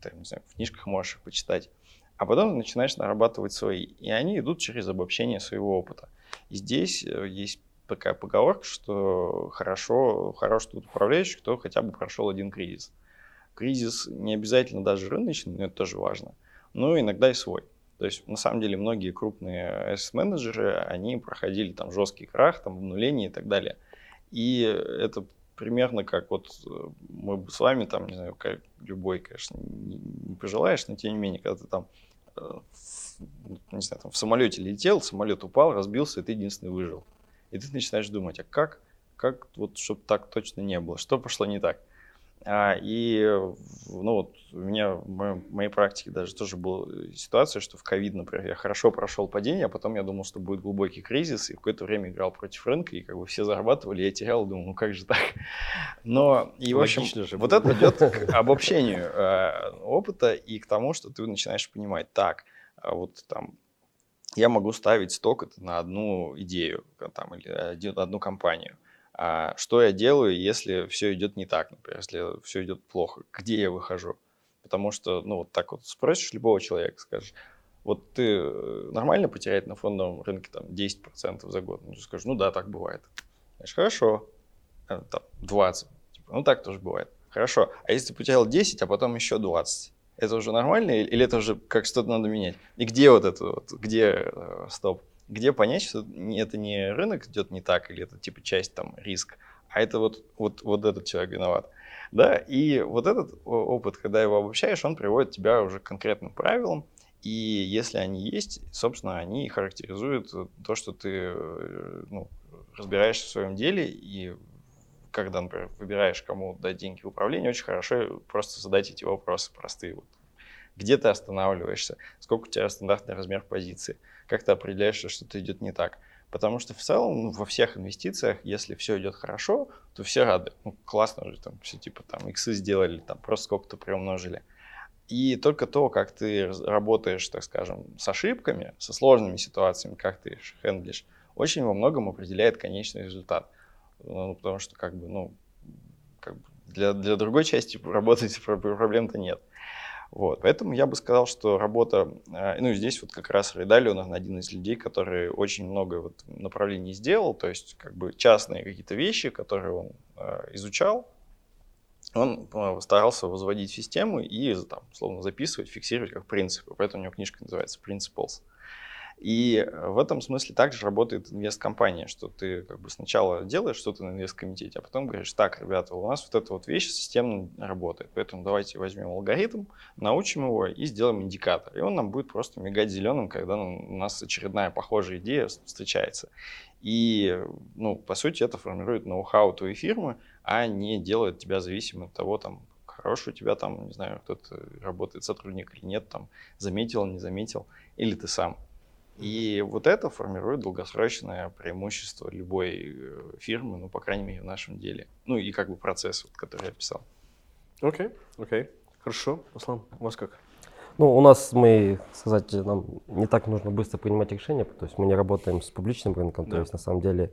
там, не знаю, в книжках можешь их почитать, а потом начинаешь нарабатывать свои, и они идут через обобщение своего опыта. И здесь э, есть такая поговорка, что хорошо, хорош тут управляющий, кто хотя бы прошел один кризис. Кризис не обязательно даже рыночный, но это тоже важно, но иногда и свой. То есть, на самом деле, многие крупные asset-менеджеры, они проходили там жесткий крах, там обнуление и так далее. И это примерно как вот э, мы с вами там, не знаю, как любой, конечно, не, не пожелаешь, но тем не менее, когда ты там, э, не знаю, там в самолете летел, самолет упал, разбился, и ты единственный выжил. И ты начинаешь думать, а как, как вот, чтобы так точно не было, что пошло не так. А, и ну вот у меня в моей практике даже тоже была ситуация, что в ковид, например, я хорошо прошел падение, а потом я думал, что будет глубокий кризис, и в какое-то время играл против рынка, и как бы все зарабатывали, я терял, думал, ну как же так? Но, и в общем, же вот это идет к обобщению э, опыта и к тому, что ты начинаешь понимать, так, а вот там я могу ставить сток на одну идею там, или одну компанию. А что я делаю, если все идет не так, например, если все идет плохо, где я выхожу? Потому что, ну, вот так вот спросишь любого человека, скажешь, вот ты э, нормально потерять на фондовом рынке там 10% за год? Ну, скажешь, ну да, так бывает. Знаешь, хорошо, там, 20, типа, ну так тоже бывает. Хорошо, а если ты потерял 10, а потом еще 20, Это уже нормально или это уже как что-то надо менять? И где вот это вот, где э, стоп? Где понять, что это не рынок идет не так, или это типа часть там риск, а это вот, вот, вот этот человек виноват. Да, и вот этот опыт, когда его обобщаешь, он приводит тебя уже к конкретным правилам, и если они есть, собственно, они характеризуют то, что ты э, ну, разбираешься в своем деле, и когда, например, выбираешь, кому дать деньги в управление, очень хорошо просто задать эти вопросы простые. Вот. Где ты останавливаешься? Сколько у тебя стандартный размер позиции? Как ты определяешь, что что-то идет не так? Потому что в целом ну, во всех инвестициях, если все идет хорошо, то все рады. Ну, классно уже там все типа там иксы сделали, там просто сколько-то приумножили. И только то, как ты работаешь, так скажем, с ошибками, со сложными ситуациями, как ты их хендлишь, очень во многом определяет конечный результат. Ну, потому что как бы, ну, как бы для, для другой части работы проблем-то нет. Вот, поэтому я бы сказал, что работа, э, ну здесь вот как раз Рейдали, он один из людей, который очень много вот направлений сделал, то есть как бы частные какие-то вещи, которые он э, изучал, он э, старался возводить систему и там, словно записывать, фиксировать как принципы. Поэтому у него книжка называется Principles. И э, в этом смысле также работает инвесткомпания, что ты как бы сначала делаешь что-то на инвесткомитете, а потом говоришь, так, ребята, у нас вот эта вот вещь системно работает, поэтому давайте возьмем алгоритм, научим его и сделаем индикатор. И он нам будет просто мигать зеленым, когда у нас очередная похожая идея встречается. И, ну, по сути, это формирует ноу-хау твоей фирмы, а не делает тебя зависимым от того, там, хороший у тебя там, не знаю, кто-то работает сотрудник или нет, там, заметил, не заметил, или ты сам. И вот это формирует долгосрочное преимущество любой э, фирмы, ну, по крайней мере, в нашем деле. Ну, и как бы процесс, вот, который я описал. Окей, okay, окей. Okay. Хорошо. Аслан, у вас как? Ну, у нас, мы, сказать, нам не так нужно быстро принимать решения, то есть мы не работаем с публичным рынком, да. то есть на самом деле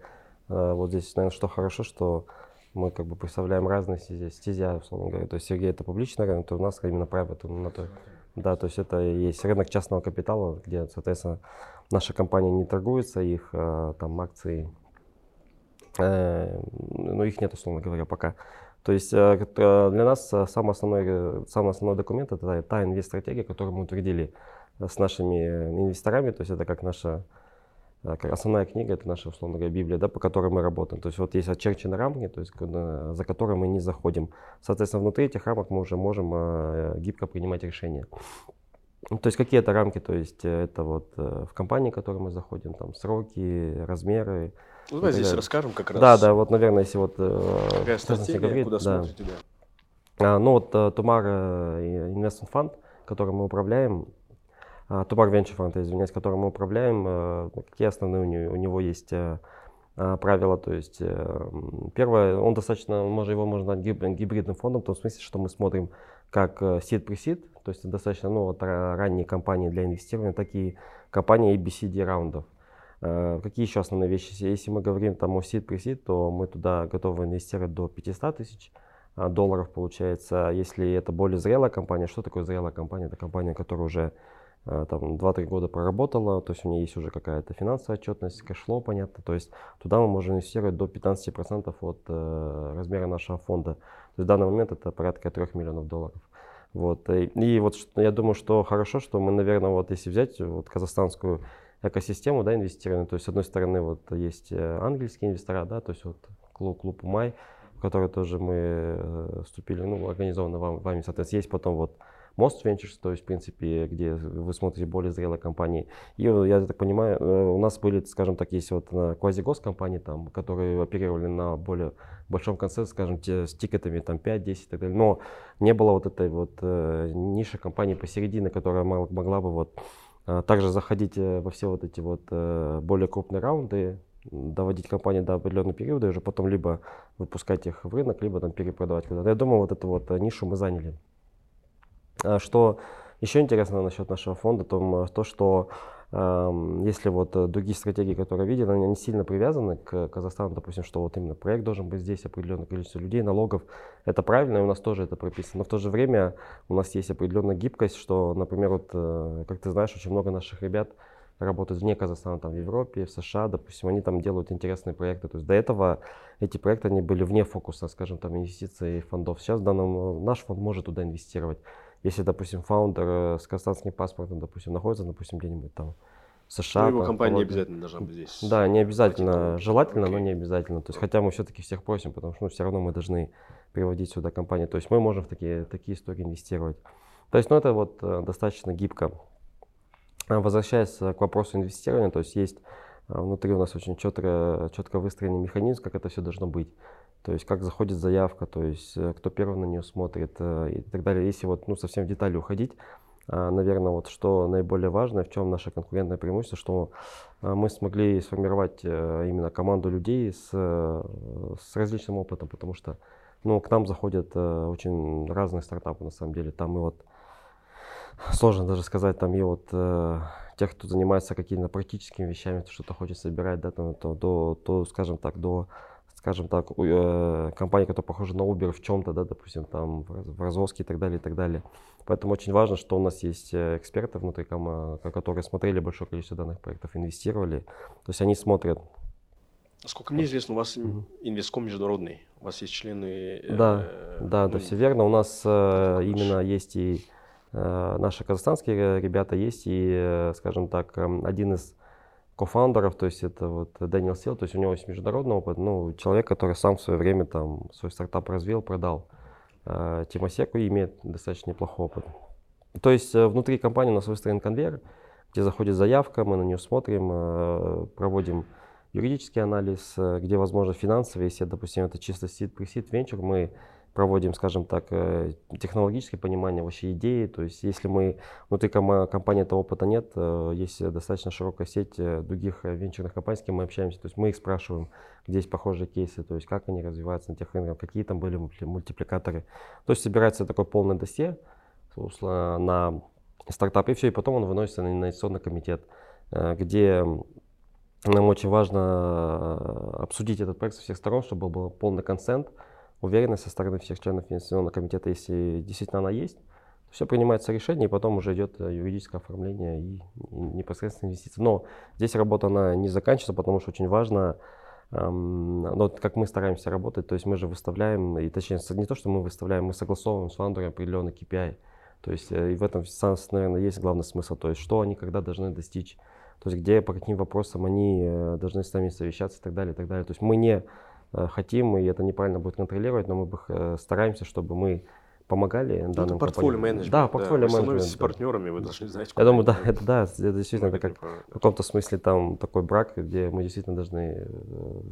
э, вот здесь, наверное, что хорошо, что мы как бы представляем разные стези, стезя, условно говоря. То есть Сергей это публичный рынок, то у нас именно private, на то, да, то есть это есть рынок частного капитала, где, соответственно, наша компания не торгуется, их э, там акции, э, ну их нет, условно говоря, пока. То есть э, для нас самый основной, самый основной документ это та инвест-стратегия, которую мы утвердили с нашими инвесторами, то есть это как наша основная книга, это наша, условно говоря, Библия, да, по которой мы работаем. То есть вот есть очерченные рамки, то есть, за которые мы не заходим. Соответственно, внутри этих рамок мы уже можем гибко принимать решения. Ну, то есть какие это рамки, то есть э, это вот э, в компании, в которую мы заходим, там сроки, размеры. Ну, давай здесь расскажем как раз. Да, да, вот, наверное, если вот... Э, Какая стратегия, говорить, куда да. смотрите, да. А, ну вот Тумар Investment Fund, которым мы управляем, Тумар Venture Fund, извиняюсь, которым мы управляем, какие основные у него, у него есть правила, то есть первое, он достаточно, может, его можно назвать гибридным фондом, в том смысле, что мы смотрим как seed pre -seed, то есть достаточно ну, вот, ранние компании для инвестирования, такие компании ABCD раундов. Э, какие еще основные вещи? Если мы говорим там о seed pre то мы туда готовы инвестировать до 500 тысяч э, долларов получается. Если это более зрелая компания, что такое зрелая компания? Это компания, которая уже э, там 2-3 года проработала, то есть у нее есть уже какая-то финансовая отчетность, кэшло, понятно. То есть туда мы можем инвестировать до 15% от э, размера нашего фонда. То есть в данный момент это порядка 3 миллионов долларов. Вот. Э, и вот я думаю, что хорошо, что мы, наверное, вот если взять вот казахстанскую экосистему, да, инвестирования, то есть с одной стороны вот есть э, английские инвестора, да, то есть вот клуб, клуб Умай, в который тоже мы э, вступили, ну, организовано вам, вами, соответственно, есть потом вот Most Ventures, то есть, в принципе, где вы смотрите более зрелые компании. И я так понимаю, у нас были, скажем так, есть вот квазигос компании, там, которые оперировали на более большом конце, скажем, те, с тикетами там 5, 10 и так далее. Но не было вот этой вот э, ниши компании посередине, которая могла бы вот э, также заходить э, во все вот эти вот э, более крупные раунды, доводить компанию до определенного периода и уже потом либо выпускать их в рынок, либо там перепродавать куда-то. Я думаю, вот эту вот э, нишу мы заняли. А что еще интересно насчет нашего фонда, то, то что если вот э, другие стратегии, которые видели, они не сильно привязаны к Казахстану, допустим, что вот именно проект должен быть здесь, определенное количество людей, налогов, это правильно, и у нас тоже это прописано. Но в то же время у нас есть определенная гибкость, что, например, вот, э, как ты знаешь, очень много наших ребят работают вне Казахстана, там в Европе, в США, допустим, они там делают интересные проекты. То есть до этого эти проекты, они были вне фокуса, скажем, там инвестиций фондов. Сейчас данном, наш фонд может туда инвестировать. Если, допустим, фаундер э, с казахстанским паспортом, допустим, находится, допустим, где-нибудь там в США. Ну, его компания не обязательно должна быть здесь. Да, не обязательно. Желательно, но Окей. не обязательно. То есть, хотя мы все-таки всех просим, потому что ну, все равно мы должны приводить сюда компании. То есть мы можем в такие, такие истории инвестировать. То есть, ну, это вот э, достаточно гибко. А Возвращаясь э, к вопросу инвестирования, то есть есть внутри у нас очень четко, четко выстроенный механизм, как это все должно быть. То есть как заходит заявка, то есть э, кто первый на нее смотрит э, и так далее. Если вот ну, совсем в детали уходить, наверное, вот что наиболее важное, в чем наше конкурентное преимущество, что а, мы смогли сформировать э, именно команду людей с, э, с различным опытом, потому что ну, к нам заходят э, очень разные стартапы на самом деле. Там и вот сложно даже сказать, там и вот э, тех, кто занимается какими-то практическими вещами, то что-то хочет собирать, да, там, то, до, то, скажем так, до, скажем так, э, компании, которые похожи на Uber в чем-то, да, допустим, там в, раз- в развозке и так далее, и так далее. Поэтому очень важно, что у нас есть э, эксперты внутри, кома- которые смотрели большое количество данных проектов, инвестировали. То есть они смотрят, Насколько мне известно, у вас Мгм. инвестком международный. У вас есть члены... э, Да, э, Да, ну, да, все верно. У нас э, именно есть и э, наши казахстанские э, ребята, есть и, э, скажем так, эм, один из кофаундеров, то есть это вот Дэниел Сил, то есть у него есть международный опыт, ну, человек, который сам в свое время там свой стартап развил, продал э, Тимосеку имеет достаточно неплохой опыт. То есть э, внутри компании у нас выстроен конвейер, где заходит заявка, мы на нее смотрим, э, проводим юридический анализ, где возможно финансовый, если, допустим, это чисто сид пресид венчур, мы проводим, скажем так, э, технологическое понимание вообще идеи. То есть, если мы внутри компании этого опыта нет, э, есть достаточно широкая сеть э, других э, венчурных компаний, с кем мы общаемся. То есть мы их спрашиваем, где есть похожие кейсы, то есть как они развиваются на тех рынках, какие там были мульти- мультипликаторы. То есть собирается такой полный досье на стартап, и все, и потом он выносится на инвестиционный комитет, э, где нам очень важно э, обсудить этот проект со всех сторон, чтобы был полный консент, уверенность со стороны всех членов инвестиционного комитета, если действительно она есть. Все принимается решение, и потом уже идет э, юридическое оформление и, непосредственно инвестиции. Но здесь работа она не заканчивается, потому что очень важно, эм, ну, как мы стараемся работать, то есть мы же выставляем, и точнее не то, что мы выставляем, мы согласовываем с фаундером определенный KPI. То есть э, и в этом, наверное, есть главный смысл, то есть что они когда должны достичь, то есть где, по каким вопросам они э, должны с нами совещаться и так далее, и так далее. То есть мы не хотим, и это неправильно будет контролировать, но мы бы э, стараемся, чтобы мы помогали Ну, данным портфолио менеджмент. Да, портфолио Вы становитесь менеджмент. да. партнерами, вы должны знать, Я думаю, да, это да, это действительно это как в каком-то смысле там такой брак, где мы действительно должны э,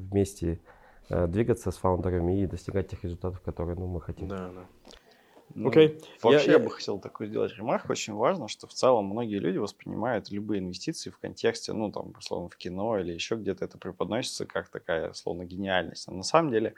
вместе э, двигаться с фаундерами и достигать тех результатов, которые ну, мы хотим. Да, да. Ну. Вообще Я- я, бы хотел такую сделать ремарку. Очень важно, что в целом многие люди воспринимают любые инвестиции в контексте, ну, там, условно, в кино или еще где-то это преподносится как такая, условно, гениальность. А на самом деле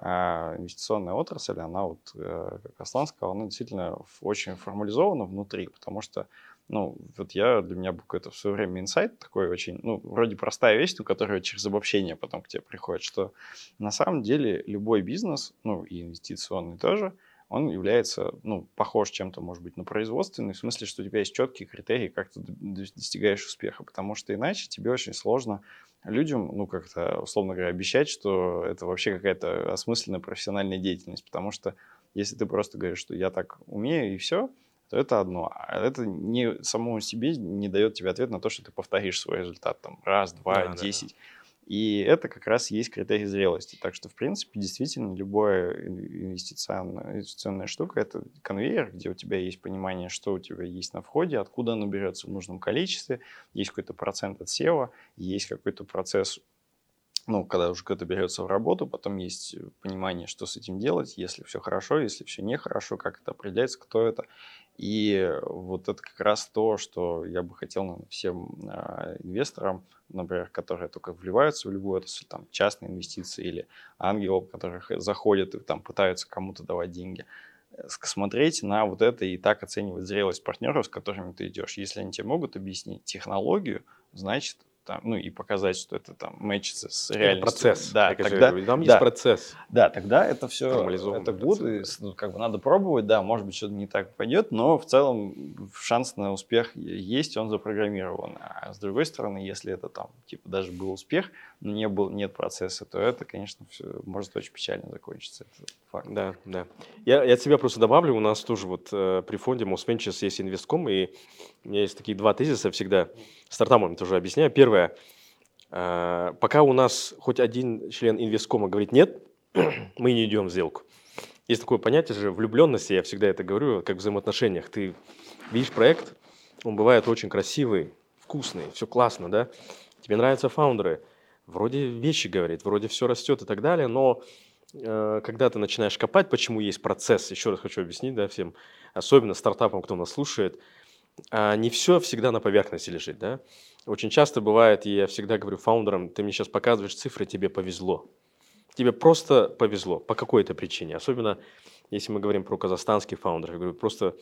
а, инвестиционная отрасль, она вот, э, как Аслан сказал, она действительно очень формализована внутри, потому что, ну, вот я, для меня был какой-то в свое время инсайт такой очень, ну, вроде простая вещь, но которая через обобщение потом к тебе приходит, что на самом деле любой бизнес, ну, и инвестиционный тоже, он является, ну, похож чем-то, может быть, на производственный, в смысле, что у тебя есть четкие критерии, как ты достигаешь успеха, потому что иначе тебе очень сложно людям, ну, как-то, условно говоря, обещать, что это вообще какая-то осмысленная профессиональная деятельность, потому что если ты просто говоришь, что я так умею и все, то это одно. А это не самому себе не дает тебе ответ на то, что ты повторишь свой результат там раз, два, Да, да, да. И это как раз и есть критерий зрелости. Так что, в принципе, действительно, любая инвестиционная, инвестиционная штука – это конвейер, где у тебя есть понимание, что у тебя есть на входе, откуда оно берется в нужном количестве, есть какой-то процент отсева, есть какой-то процесс ну, когда уже кто-то берется в работу, потом есть понимание, что с этим делать, если все хорошо, если все нехорошо, как это определяется, кто это. И вот это как раз то, что я бы хотел наверное, всем а, инвесторам, например, которые только вливаются в любую отрасль, там, частные инвестиции или ангелов, которых заходят и там пытаются кому-то давать деньги, э, смотреть на вот это и так оценивать зрелость партнеров, с которыми ты идешь. Если они тебе могут объяснить технологию, значит, там, ну и показать, что это там мэчится с реальностью. процесс. Да, конечно, тогда, говорю, Там да, есть процесс. да, тогда это все, это и, процесс, ну, как бы надо пробовать, да, может быть, что-то не так пойдет, но в целом шанс на успех есть, он запрограммирован. А с другой стороны, если это там, типа, даже был успех, не был, нет процесса, то это, конечно, все может очень печально закончиться, это факт. Да, да. Я, я от себя просто добавлю, у нас тоже вот э, при фонде Ventures есть инвестком, и у меня есть такие два тезиса всегда, стартапам тоже объясняю. Первое, э, пока у нас хоть один член инвесткома говорит нет, мы не идем в сделку. Есть такое понятие же влюбленности, я всегда это говорю, как в взаимоотношениях. Ты видишь проект, он бывает очень красивый, вкусный, все классно, да? Тебе нравятся фаундеры, вроде вещи говорит, вроде все растет и так далее, но э, когда ты начинаешь копать, почему есть процесс, еще раз хочу объяснить, да, всем, особенно стартапам, кто нас слушает, а, не все всегда на поверхности лежит, да. Очень часто бывает, и я всегда говорю фаундерам, ты мне сейчас показываешь цифры, тебе повезло. Тебе просто повезло по какой-то причине. Особенно, если мы говорим про казахстанских фаундеров. Я говорю, просто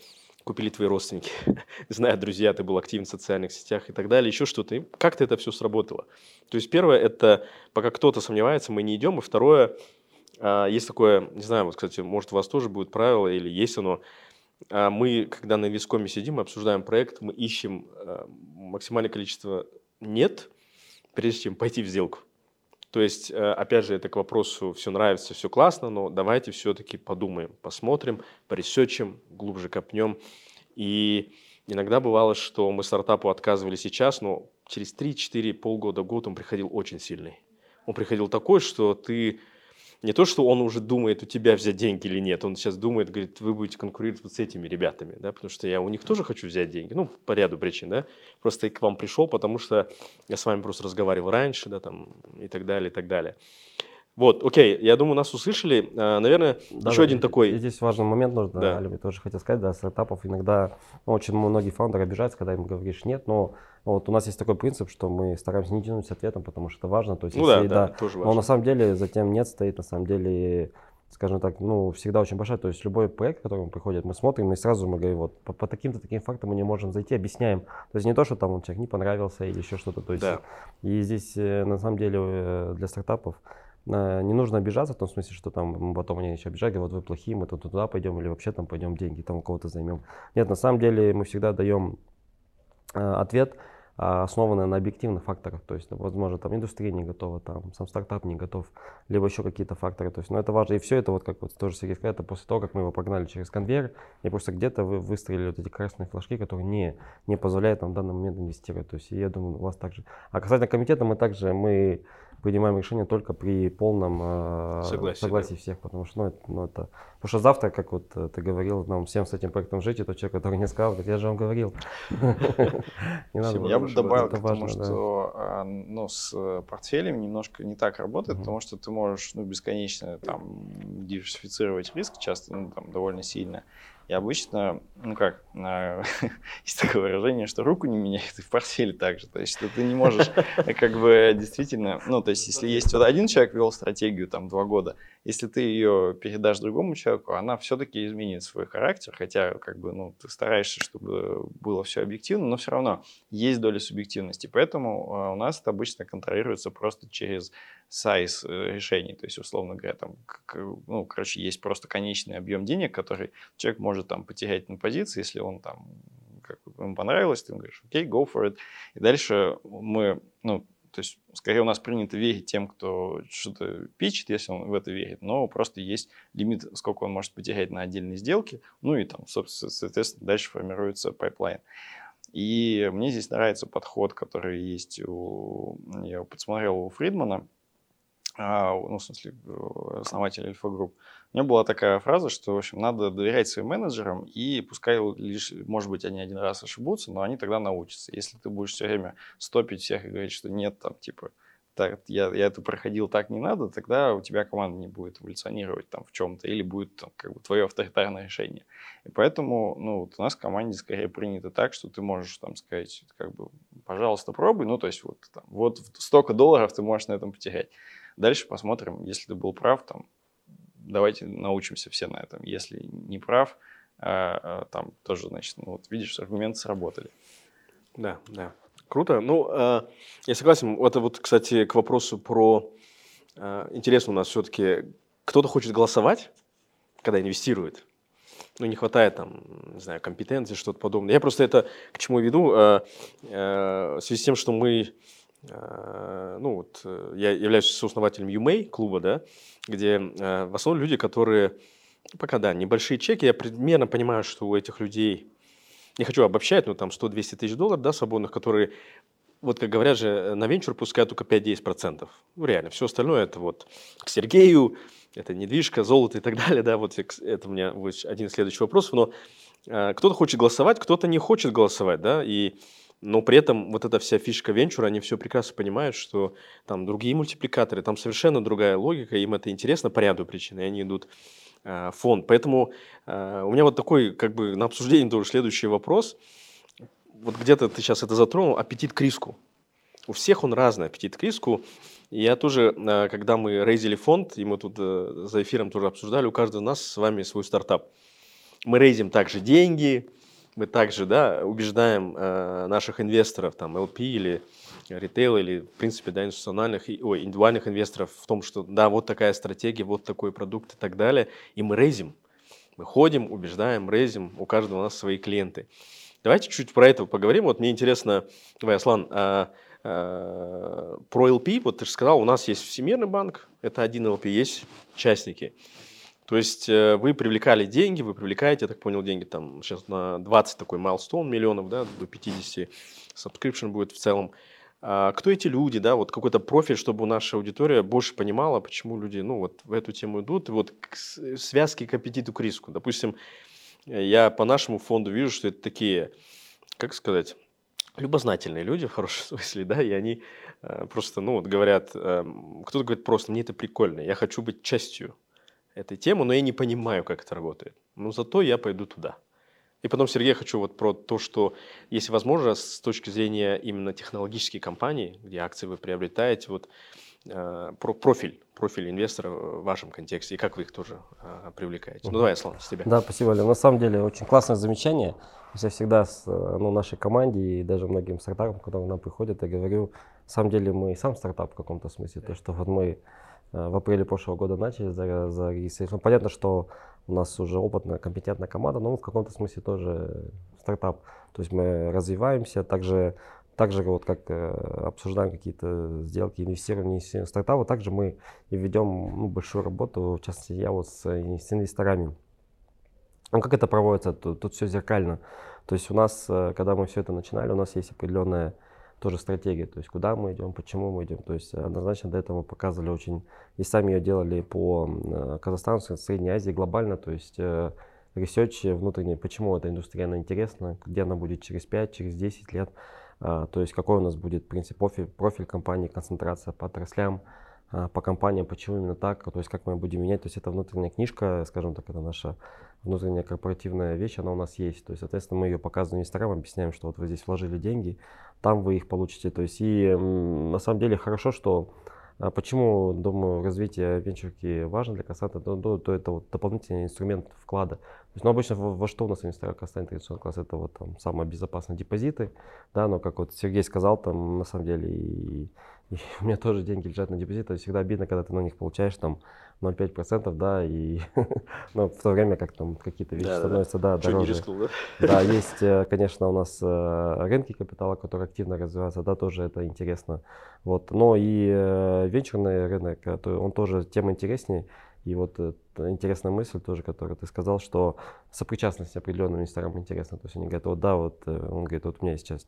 купили твои родственники, знают друзья, ты был активен в социальных сетях и так далее, еще что-то. Как-то это все сработало. То есть первое, это пока кто-то сомневается, мы не идем. И второе, а, есть такое, не знаю, вот, кстати, может, у вас тоже будет правило или есть оно, а, мы, когда на вискоме сидим, обсуждаем проект, мы ищем а, максимальное количество «нет», прежде чем пойти в сделку. То есть, э, опять же, это к вопросу, все нравится, все классно, но давайте все-таки подумаем, посмотрим, поресечем, глубже копнем. И иногда бывало, что мы стартапу отказывали сейчас, но через 3-4, полгода, год он приходил очень сильный. Он приходил такой, что ты не то, что он уже думает, у тебя взять деньги или нет, он сейчас думает, говорит, вы будете конкурировать вот с этими ребятами, да, потому что я у них тоже хочу взять деньги, ну, по ряду причин, да, просто я к вам пришел, потому что я с вами просто разговаривал раньше, да, там, и так далее, и так далее. Вот, окей, я думаю, нас услышали. А, наверное, Да, еще да, один такой... Здесь важный момент нужно, Да. Али, тоже хотел сказать, да, стартапов иногда ну, очень многие фаундеры обижаются, когда им говоришь нет, но вот у нас есть такой принцип, что мы стараемся не тянуть с ответом, потому что это важно. То есть, Ну да, если, да, тоже Но важно. на самом деле затем нет стоит, на самом деле, скажем так, ну, всегда очень большая. То есть любой проект, к которому приходит, мы смотрим и сразу мы говорим, вот по, по таким-то таким фактам мы не можем зайти, объясняем. То есть не то, что там он человек не понравился или еще что-то. То есть, Да. И здесь э, на самом деле э, для стартапов э, не нужно обижаться в том смысле, что там потом они еще обижают, говорят, вот вы плохие, мы тут туда пойдем или вообще там пойдем деньги там у кого-то займем. Нет, на самом деле мы всегда даем ответ, а, основанный на объективных факторах. То есть, ну, возможно, там индустрия не готова, там сам стартап не готов, либо еще какие-то факторы. То есть, но это важно. И все это, вот как вот тоже Сергей сказал, это после того, как мы его погнали через конвейер, и просто где-то вы выстроили вот эти красные флажки, которые не, не позволяют нам в данный момент инвестировать. То есть, и я думаю, у вас также. А касательно комитета, мы также, мы принимаем решение только при полном э, Согласии, согласии всех, потому что, ну, это, ну, это, потому что завтра, как вот э, ты говорил, нам всем с этим проектом жить, и тот человек, который не сказал, говорит, я же вам говорил. Я бы добавил это к тому, важно, да. что а, ну, с э, портфелем немножко не так работает, потому что ты можешь ну, бесконечно там, диверсифицировать риск, часто ну, там, довольно сильно. И обычно, ну как, есть такое выражение, что руку не меняет, и в портфеле также. То есть, что ты не можешь э, как бы действительно, ну, то есть, если есть вот один человек вел стратегию там два года, если ты ее передашь другому человеку, она все-таки изменит свой характер, хотя как бы, ну, ты стараешься, чтобы было все объективно, но все равно есть доля субъективности. Поэтому а, у нас это обычно контролируется просто через сайз э, решений. То есть, условно говоря, там, ну, короче, есть просто конечный объем денег, который человек может там потерять на позиции, если он там как ему понравилось, ты ему говоришь, окей, go for it. И дальше мы, ну, то есть, скорее у нас принято верить тем, кто что-то питчит, если он в это верит, но просто есть лимит, сколько он может потерять на отдельные сделки, ну и там, собственно, соответственно, дальше формируется pipeline. И мне здесь нравится подход, который есть у, я его подсмотрел у Фридмана, а, ну, в смысле, э, основателя Альфа Групп. У была такая фраза, что, в общем, надо доверять своим менеджерам, и пускай лишь, может быть, они один раз ошибутся, но они тогда научатся. Если ты будешь все время стопить всех и говорить, что нет, там, типа, так, я, я это проходил, так не надо, тогда у тебя команда не будет эволюционировать там в чем-то, или будет там, как бы твое авторитарное решение. И поэтому, ну, вот у нас в команде скорее принято так, что ты можешь там сказать, как бы, пожалуйста, пробуй, ну, то есть вот, там, вот столько долларов ты можешь на этом потерять. Дальше посмотрим, если ты был прав, там, давайте научимся все на этом. Если не прав, а, а, там тоже, значит, ну, вот видишь, аргументы сработали. Да, да. Круто. Ну, э, я согласен. Это вот, кстати, к вопросу про... Интересно у нас все-таки, кто-то хочет голосовать, когда инвестирует. Ну, не хватает там, не знаю, компетенции, что-то подобное. Я просто это к чему веду? Э, в связи с тем, что мы ну вот, э, я являюсь сооснователем UMA клуба, да, где э, в основном люди, которые, пока да, небольшие чеки, я примерно понимаю, что у этих людей, не хочу обобщать, но там 100-200 тысяч долларов, да, свободных, которые, вот как говорят же, на венчур пускают только 5-10%. Ну, реально, все остальное это вот к Сергею, это недвижка, золото и так далее, да, вот это у меня один из следующих вопросов, но э, кто-то хочет голосовать, кто-то не хочет голосовать, да, и но при этом вот эта вся фишка венчура, они все прекрасно понимают, что там другие мультипликаторы, там совершенно другая логика, им это интересно по ряду причин, и они идут э, фонд. Поэтому э, у меня вот такой, как бы на обсуждение тоже следующий вопрос. Вот где-то ты сейчас это затронул, аппетит к риску. У всех он разный, аппетит к риску. Я тоже, э, когда мы рейзили фонд, и мы тут э, за эфиром тоже обсуждали, у каждого из нас с вами свой стартап. Мы рейзим также деньги, мы также да, убеждаем э, наших инвесторов, там, LP или ритейл, или, в принципе, да, институциональных, ой, индивидуальных инвесторов в том, что, да, вот такая стратегия, вот такой продукт и так далее, и мы рейзим. Мы ходим, убеждаем, рейзим, у каждого у нас свои клиенты. Давайте чуть про это поговорим. Вот мне интересно, давай, Аслан, а, а, про LP, вот ты же сказал, у нас есть Всемирный банк, это один LP, есть частники. То есть э, вы привлекали деньги, вы привлекаете, я так понял, деньги там сейчас на 20 такой milestone миллионов, да, до 50 subscription будет в целом. А кто эти люди, да, вот какой-то профиль, чтобы наша аудитория больше понимала, почему люди, ну, вот в эту тему идут, и вот к связки к аппетиту к риску. Допустим, я по нашему фонду вижу, что это такие, как сказать, любознательные люди в хорошем смысле, да, и они э, просто, ну, вот говорят, э, кто-то говорит просто, мне это прикольно, я хочу быть частью этой темы, но я не понимаю, как это работает. Но зато я пойду туда. И потом, Сергей, я хочу вот про то, что, если возможно, с точки зрения именно технологической компании, где акции вы приобретаете, вот э, про профиль, профиль инвестора в вашем контексте, и как вы их тоже э, привлекаете. Ну, давай, Аслан, с тебя. Да, спасибо, Лев. На самом деле, очень классное замечание. Я всегда с ну, нашей команде и даже многим стартапам, которые к нам приходят, я говорю, на самом деле мы и сам стартап в каком-то смысле, то, что вот мы Э, в апреле прошлого года начали зарегистрировать. Ну, понятно, что у нас уже опытная, компетентная команда, но мы в каком-то смысле тоже стартап. То есть мы развиваемся, также, также вот как э, обсуждаем какие-то сделки, инвестирование в стартапы, также мы и ведем ну, большую работу, в частности, я вот с, с инвесторами. Ну, как это проводится? Тут, тут все зеркально. То есть у нас, э, когда мы все это начинали, у нас есть определенная тоже стратегия, то есть куда мы идем, почему мы идем. То есть однозначно до этого мы показывали очень, и сами ее делали по э, Казахстану, Средней Азии, глобально, то есть э, research внутренний, почему эта индустрия она интересна, где она будет через 5, через 10 лет, а, то есть какой у нас будет в принципе профиль, профиль компании, концентрация по отраслям, а, по компаниям, почему именно так, то есть как мы будем менять, то есть это внутренняя книжка, скажем так, это наша внутренняя корпоративная вещь, она у нас есть, то есть, соответственно, мы ее показываем инвесторам, объясняем, что вот вы здесь вложили деньги, там вы их получите, то есть, и на самом деле хорошо, что а почему, думаю, развитие венчурки важно для Касата, то, то, то это вот дополнительный инструмент вклада. То есть, ну, обычно во, во что у нас инвесторы Касата традиционный класс, это вот там самые безопасные депозиты, да, но как вот Сергей сказал, там на самом деле и и у меня тоже деньги лежат на депозит, это всегда обидно, когда ты на них получаешь там 0,5%, да, и ну, в то время как там какие-то вещи да, становятся, да, да дороже. Рискнул, да? да, есть, э, конечно, у нас э, рынки капитала, которые активно развиваются, да, тоже это интересно. Вот, но и э, венчурный рынок, он тоже тем интереснее. И вот интересная мысль тоже, которую ты сказал, что сопричастность определенным инвесторам интересна. То есть они говорят, вот да, вот он говорит, вот у меня сейчас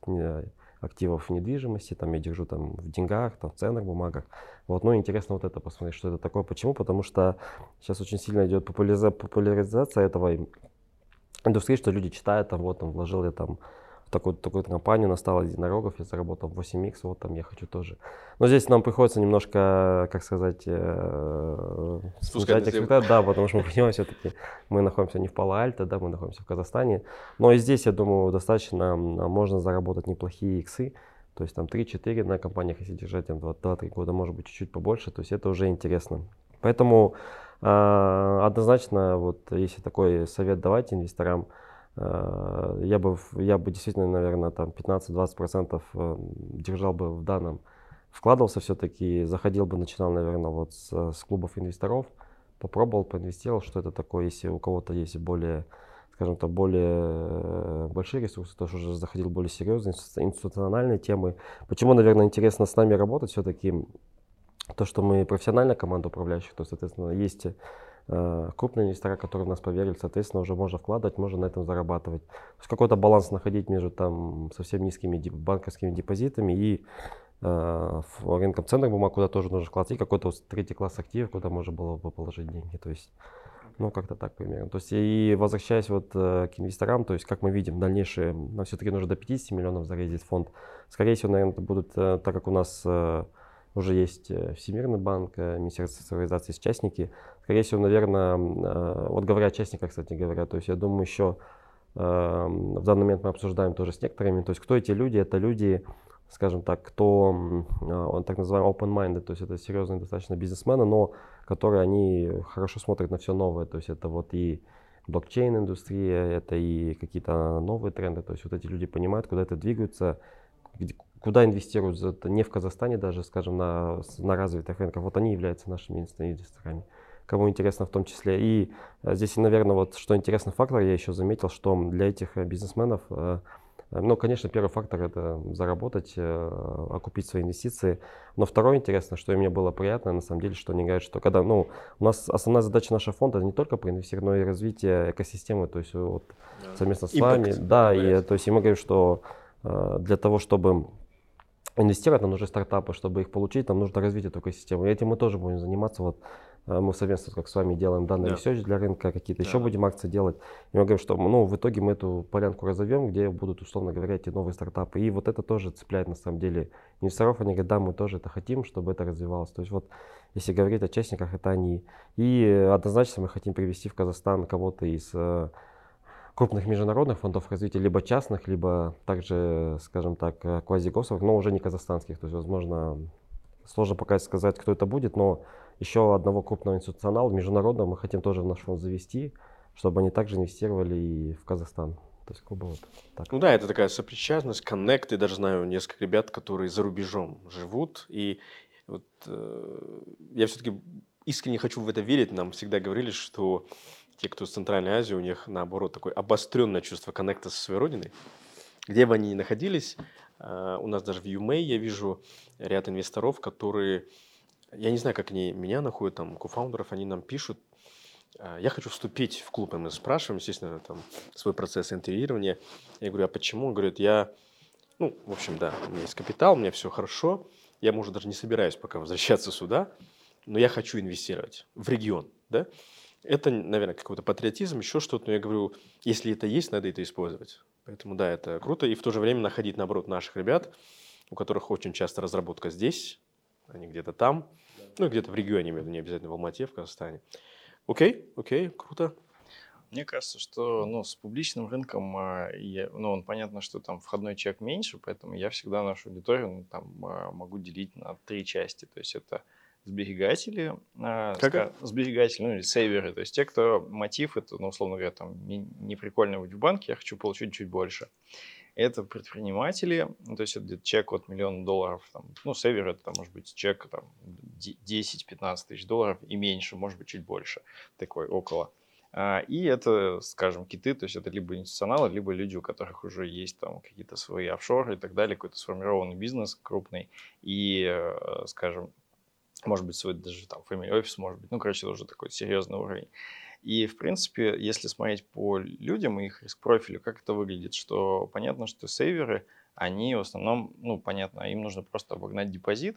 активов недвижимости, там я держу там в деньгах, там в ценных бумагах. Вот, ну интересно вот это посмотреть, что это такое. Почему? Потому что сейчас очень сильно идет популяризация этого индустрии, что люди читают, там вот там вложил я там такую, такую компанию, настало единорогов, я заработал 8x, вот там я хочу тоже. Но здесь нам приходится немножко, как сказать, э, спускать эксперта, да, потому что мы понимаем, все-таки мы находимся не в Пало-Альто, да, мы находимся в Казахстане. Но и здесь, я думаю, достаточно можно заработать неплохие иксы, то есть там 3-4 на компаниях, если держать там 2-3 года, может быть, чуть-чуть побольше, то есть это уже интересно. Поэтому э, однозначно, вот если такой совет давать инвесторам, я бы, я бы действительно, наверное, там 15-20% э, держал бы в данном, вкладывался все-таки, заходил бы, начинал, наверное, вот с, с клубов инвесторов, попробовал, поинвестировал, что это такое, если у кого-то есть более скажем так, более большие ресурсы, тоже уже заходил более серьезные институциональные темы. Почему, наверное, интересно с нами работать все-таки, то, что мы профессиональная команда управляющих, то, соответственно, есть э, крупные инвесторы, которые в нас поверили, соответственно, уже можно вкладывать, можно на этом зарабатывать. То есть какой-то баланс находить между там совсем низкими банковскими депозитами и э, рынком ценных бумаг, куда тоже нужно вкладывать, и какой-то вот третий класс активов, куда можно было бы положить деньги. То есть ну, как-то так примерно. То есть, и возвращаясь вот э, к инвесторам, то есть, как мы видим, дальнейшие, нам все-таки нужно до 50 миллионов зарезить фонд. Скорее всего, наверное, это будут, э, так как у нас э, уже есть Всемирный банк, Министерство цифровизации, участники, скорее всего, наверное, вот говоря о частниках, кстати говоря, то есть, я думаю, еще в данный момент мы обсуждаем тоже с некоторыми, то есть, кто эти люди? Это люди, скажем так, кто, он так называемый open-minded, то есть это серьезные достаточно бизнесмены, но которые они хорошо смотрят на все новое, то есть это вот и блокчейн-индустрия, это и какие-то новые тренды, то есть вот эти люди понимают, куда это двигаются, куда инвестируют, это не в Казахстане даже, скажем, на, на развитых рынках, вот они являются нашими инвесторами кому интересно в том числе. И э, здесь, наверное, вот что интересный фактор, я еще заметил, что для этих э, бизнесменов э, ну, конечно, первый фактор это заработать, окупить свои инвестиции. Но второе интересно, что и мне было приятно, на самом деле, что они говорят, что когда, ну, у нас основная задача нашего фонда не только проинвестировать, но и развитие экосистемы, то есть вот да. совместно с Impact, вами. Да, и, то есть и мы говорим, что для того, чтобы инвестировать, нам нужны стартапы, чтобы их получить, нам нужно развить эту экосистему. И этим мы тоже будем заниматься. Вот мы совместно, как с вами, делаем данные да. research для рынка, какие-то да. еще будем акции делать. И мы говорим, что ну, в итоге мы эту полянку разовьем, где будут, условно говоря, эти новые стартапы. И вот это тоже цепляет на самом деле инвесторов. Они говорят, да, мы тоже это хотим, чтобы это развивалось. То есть вот, если говорить о частниках, это они. И однозначно мы хотим привести в Казахстан кого-то из э, крупных международных фондов развития, либо частных, либо также, скажем так, э, квазигосовых, но уже не казахстанских. То есть, возможно, сложно пока сказать, кто это будет, но еще одного крупного институционала, международного, мы хотим тоже в наш фонд завести, чтобы они также инвестировали и в Казахстан. То есть клуба вот так. Ну да, это такая сопричастность, коннект. Я даже знаю несколько ребят, которые за рубежом живут. И вот э, я все-таки искренне хочу в это верить. Нам всегда говорили, что те, кто из Центральной Азии, у них наоборот такое обостренное чувство коннекта со своей родиной. Где бы они ни находились, э, у нас даже в UMA я вижу ряд инвесторов, которые я не знаю, как они меня находят, там, кофаундеров, они нам пишут, «А, я хочу вступить в клуб, и мы спрашиваем, естественно, там, свой процесс интервьюирования. Я говорю, а почему? Он говорит, я, ну, в общем, да, у меня есть капитал, у меня все хорошо, я, может, даже не собираюсь пока возвращаться сюда, но я хочу инвестировать в регион, да. Это, наверное, какой-то патриотизм, еще что-то, но я говорю, если это есть, надо это использовать. Поэтому, да, это круто. И в то же время находить, наоборот, наших ребят, у которых очень часто разработка здесь, они где-то там, ну, где-то в регионе, не обязательно в Алмате, в Казахстане. Окей, окей, круто. Мне кажется, что ну, с публичным рынком, а, я, ну, он, понятно, что там входной чек меньше, поэтому я всегда нашу аудиторию ну, там, а, могу делить на три части. То есть это сберегатели, а, как? сберегатели, ну или сейверы, то есть те, кто мотив, это, ну, условно говоря, там, не, не прикольно быть в банке, я хочу получить чуть больше это предприниматели, ну, то есть это где-то чек от миллиона долларов, там, ну, север это там, может быть чек там, 10-15 тысяч долларов и меньше, может быть чуть больше, такой около. А, и это, скажем, киты, то есть это либо институционалы, либо люди, у которых уже есть там какие-то свои офшоры и так далее, какой-то сформированный бизнес крупный, и, э, скажем, может быть, свой даже там family офис, может быть, ну, короче, это уже такой серьезный уровень. И, в принципе, если смотреть по людям и их риск-профилю, как это выглядит, что понятно, что сейверы, они в основном, ну, понятно, им нужно просто обогнать депозит,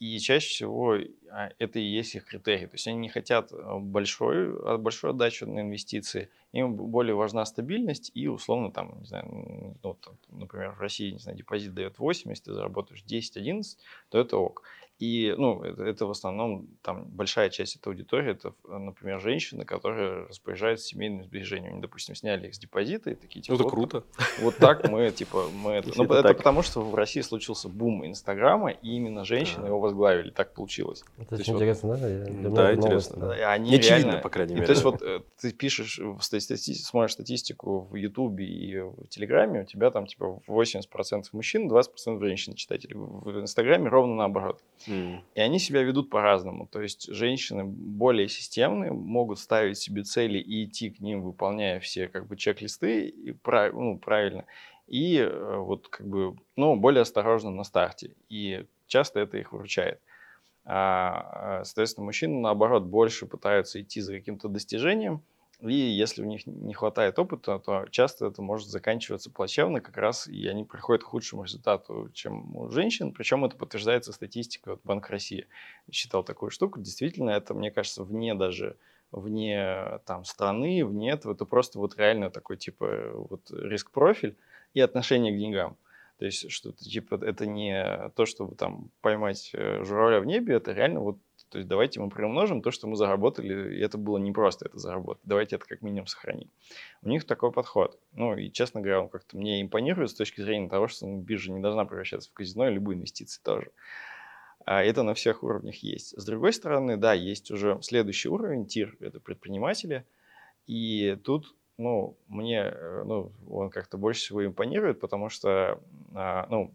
и чаще всего а, это и есть их критерий. То есть они не хотят э, большой, а, большой отдачи на инвестиции, им более важна стабильность и условно там, не знаю, ну, там, например, в России, не знаю, депозит дает 8, если ты заработаешь 10-11, то это ок. И, ну, это, это в основном, там, большая часть этой аудитории, это, например, женщины, которые распоряжаются семейными сбережениями. Они, допустим, сняли их с депозита и такие, типа, ну, это вот, круто. Вот так мы, типа, мы это... Ну, это, это потому, что в России случился бум Инстаграма, и именно женщины его возглавили. Так получилось. Это очень интересно, да? Да, интересно. Они Не очевидно, по крайней мере. то есть вот э, ты пишешь, смотришь статистику в Ютубе и в Телеграме, у тебя там, типа, 80% мужчин, 20% женщин читателей. В Инстаграме ровно наоборот. Mm. И они себя ведут по-разному. То есть женщины более системные, могут ставить себе цели и идти к ним, выполняя все как бы чек-листы и прав, ну, правильно. И э, вот как бы, ну, более осторожно на старте. И часто это их выручает. А, соответственно, мужчины, наоборот, больше пытаются идти за каким-то достижением – и если у них не хватает опыта, то часто это может заканчиваться плачевно как раз, и они приходят к худшему результату, чем у женщин. Причем это подтверждается статистикой. Вот Банк России считал такую штуку. Действительно, это, мне кажется, вне даже вне там страны, вне этого, это просто вот реально такой типа вот риск-профиль и отношение к деньгам. То есть, что типа это не то, чтобы там поймать э, журавля в небе, это реально вот то есть давайте мы приумножим то, что мы заработали, и это было не просто это заработать. Давайте это как минимум сохраним. У них такой подход. Ну и, честно говоря, он как-то мне импонирует с точки зрения того, что ну, биржа не должна превращаться в казино, и любые инвестиции тоже. А это на всех уровнях есть. С другой стороны, да, есть уже следующий уровень, тир, это предприниматели. И тут, ну, мне, э, ну, он как-то больше всего импонирует, потому что, а, ну,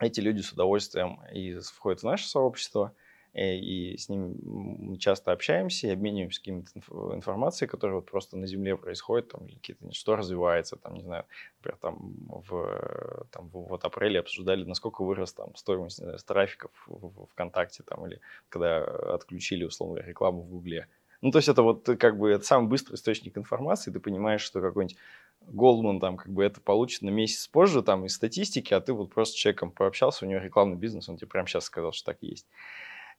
эти люди с удовольствием и входят в наше сообщество – и с ними мы часто общаемся и обмениваемся какими-то информацией, которая вот просто на Земле происходит, там, какие-то, что развивается, там, не знаю, например, там, в, там, в, вот апреле обсуждали, насколько вырос там стоимость, не знаю, трафиков в, ВКонтакте, там, или когда отключили, условно, рекламу в Гугле. Ну, то есть это вот как бы это самый быстрый источник информации, ты понимаешь, что какой-нибудь Голдман там как бы это получит на месяц позже там из статистики, а ты вот просто с человеком пообщался, у него рекламный бизнес, он тебе прямо сейчас сказал, что так есть.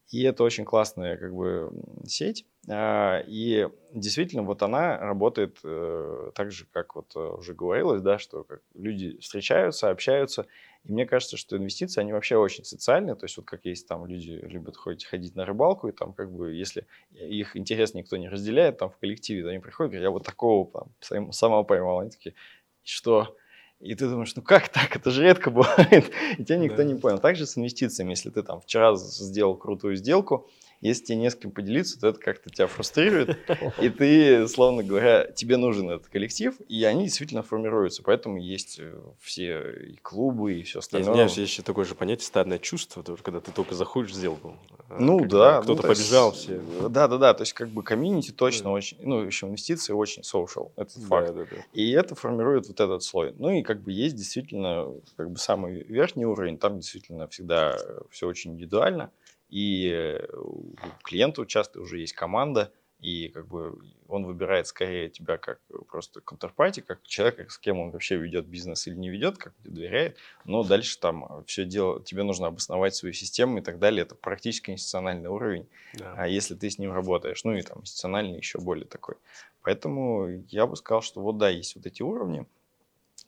И это очень классная как бы сеть. А, и действительно, вот она работает э, так же, как вот э, уже говорилось, да, что люди встречаются, общаются. И мне кажется, что инвестиции, они вообще очень социальные. То есть вот как есть там люди любят ходить, ходить на рыбалку, и там как бы если их интерес никто не разделяет там в коллективе, то они приходят, говорят, я вот такого там самого поймал. Они такие, что? И ты думаешь, ну как так? Это же редко бывает. И тебя никто да. не понял. Также с инвестициями. Если ты там вчера сделал крутую сделку, если тебе не с кем поделиться, то это как-то тебя фрустрирует, и ты, словно говоря, тебе нужен этот коллектив, и они действительно формируются. Поэтому есть э, все и клубы, и все остальное. Извиняюсь, есть еще такое же понятие стадное чувство, когда ты только заходишь в сделку. Э, ну да. Кто-то ну, побежал, есть, все. Да, да, да. То есть как бы комьюнити точно да. очень, ну еще инвестиции очень social, это да, факт. Да, да. И это формирует вот этот слой. Ну и как бы есть действительно как бы самый верхний уровень, там действительно всегда все очень индивидуально и э, у клиента часто уже есть команда, и как бы он выбирает скорее тебя как просто контрпарти, как человека, с кем он вообще ведет бизнес или не ведет, как доверяет, но дальше там все дело, тебе нужно обосновать свою систему и так далее, это практически институциональный уровень, да. а если ты с ним работаешь, ну и там институциональный еще более такой. Поэтому я бы сказал, что вот да, есть вот эти уровни,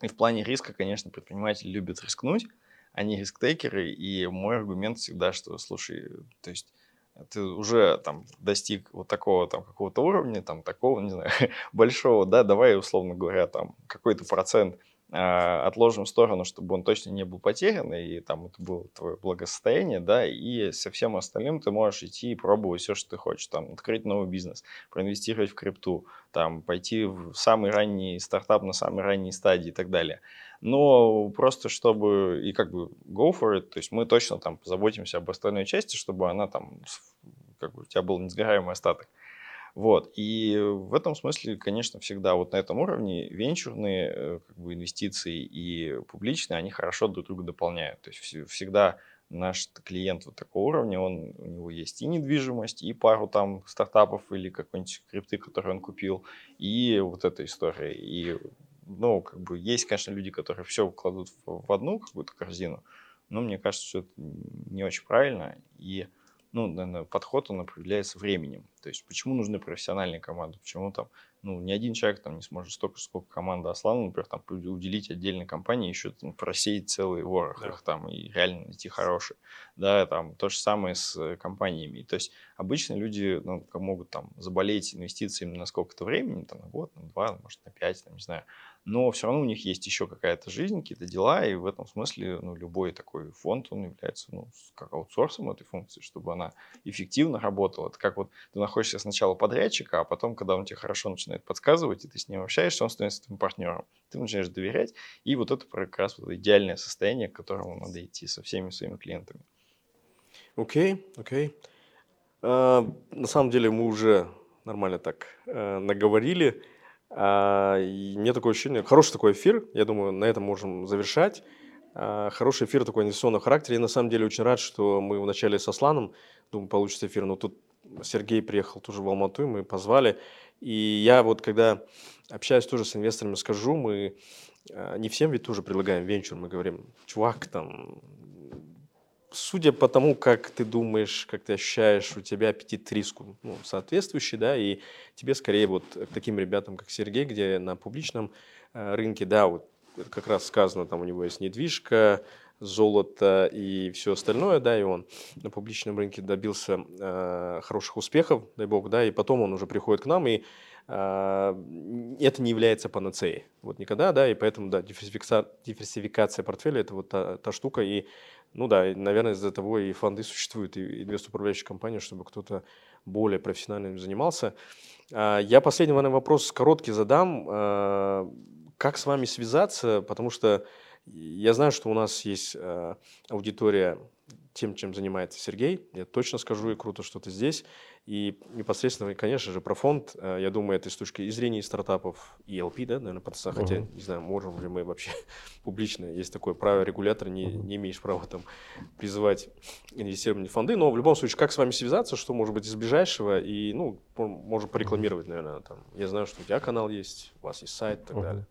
и в плане риска, конечно, предприниматели любят рискнуть, они рисктейкеры, и мой аргумент всегда, что, слушай, то есть ты уже там достиг вот такого там какого-то уровня, там такого, не знаю, большого, да, давай, условно говоря, там какой-то процент э, отложим в сторону, чтобы он точно не был потерян, и там это было твое благосостояние, да, и со всем остальным ты можешь идти и пробовать все, что ты хочешь, там, открыть новый бизнес, проинвестировать в крипту, там, пойти в самый ранний стартап на самой ранней стадии и так далее но просто чтобы, и как бы go for it, то есть мы точно там позаботимся об остальной части, чтобы она там, как бы у тебя был несгораемый остаток. Вот. И в этом смысле, конечно, всегда вот на этом уровне венчурные э, как бы, инвестиции и публичные, они хорошо друг друга дополняют. То есть всегда наш клиент вот такого уровня, он, у него есть и недвижимость, и пару там стартапов или какой-нибудь крипты, который он купил, и вот эта история. И ну, как бы есть, конечно, люди, которые все кладут в, в одну какую-то корзину, но мне кажется, что это не очень правильно. И, ну, наверное, подход, он определяется временем. То есть почему нужны профессиональные команды, почему там, ну, ни один человек там не сможет столько, сколько команда Аслана, например, там уделить отдельной компании, еще там, просеять целый ворох да. их там и реально найти хорошие. Да, там то же самое с э, компаниями. То есть обычно люди ну, могут там заболеть инвестициями на сколько-то времени, там, на год, на два, может, на пять, там, не знаю но все равно у них есть еще какая-то жизнь, какие-то дела, и в этом смысле ну, любой такой фонд, он является ну, как аутсорсом этой функции, чтобы она эффективно работала. Это как вот ты находишься сначала подрядчика, а потом, когда он тебе хорошо начинает подсказывать, и ты с ним общаешься, он становится твоим партнером. Ты начинаешь доверять, и вот это как раз вот идеальное состояние, к которому надо идти со всеми своими клиентами. Окей, okay, окей. Okay. Uh, на самом деле мы уже нормально так uh, наговорили. А, мне такое ощущение, хороший такой эфир, я думаю, на этом можем завершать. А, хороший эфир такой инвестиционного характера. Я на самом деле очень рад, что мы вначале со Сланом, думаю, получится эфир, но тут Сергей приехал тоже в Алмату, и мы позвали. И я вот когда общаюсь тоже с инвесторами, скажу, мы а, не всем ведь тоже предлагаем венчур, мы говорим, чувак, там, судя по тому, как ты думаешь, как ты ощущаешь, у тебя аппетит риску ну, соответствующий, да, и тебе скорее вот к таким ребятам, как Сергей, где на публичном э, рынке, да, вот как раз сказано, там у него есть недвижка, золото и все остальное, да, и он на публичном рынке добился э, хороших успехов, дай бог, да, и потом он уже приходит к нам, и э, это не является панацеей, вот никогда, да, и поэтому, да, диверсификация, диверсификация портфеля – это вот та, та штука, и ну да, наверное, из-за того и фонды существуют, и инвест-управляющие компании, чтобы кто-то более профессионально им занимался. А, я последний наверное, вопрос короткий задам. А, как с вами связаться? Потому что я знаю, что у нас есть а, аудитория тем, чем занимается Сергей. Я точно скажу, и круто, что ты здесь. И непосредственно, конечно же, про фонд, э, я думаю, это с точки зрения стартапов и LP, да, наверное, подса, uh-huh. хотя, не знаю, можем ли мы вообще публично, есть такое право регулятора, не, не имеешь права там призывать инвестирование в фонды, но в любом случае, как с вами связаться, что может быть из ближайшего, и, ну, можем порекламировать, наверное, там, я знаю, что у тебя канал есть, у вас есть сайт и так uh-huh. далее.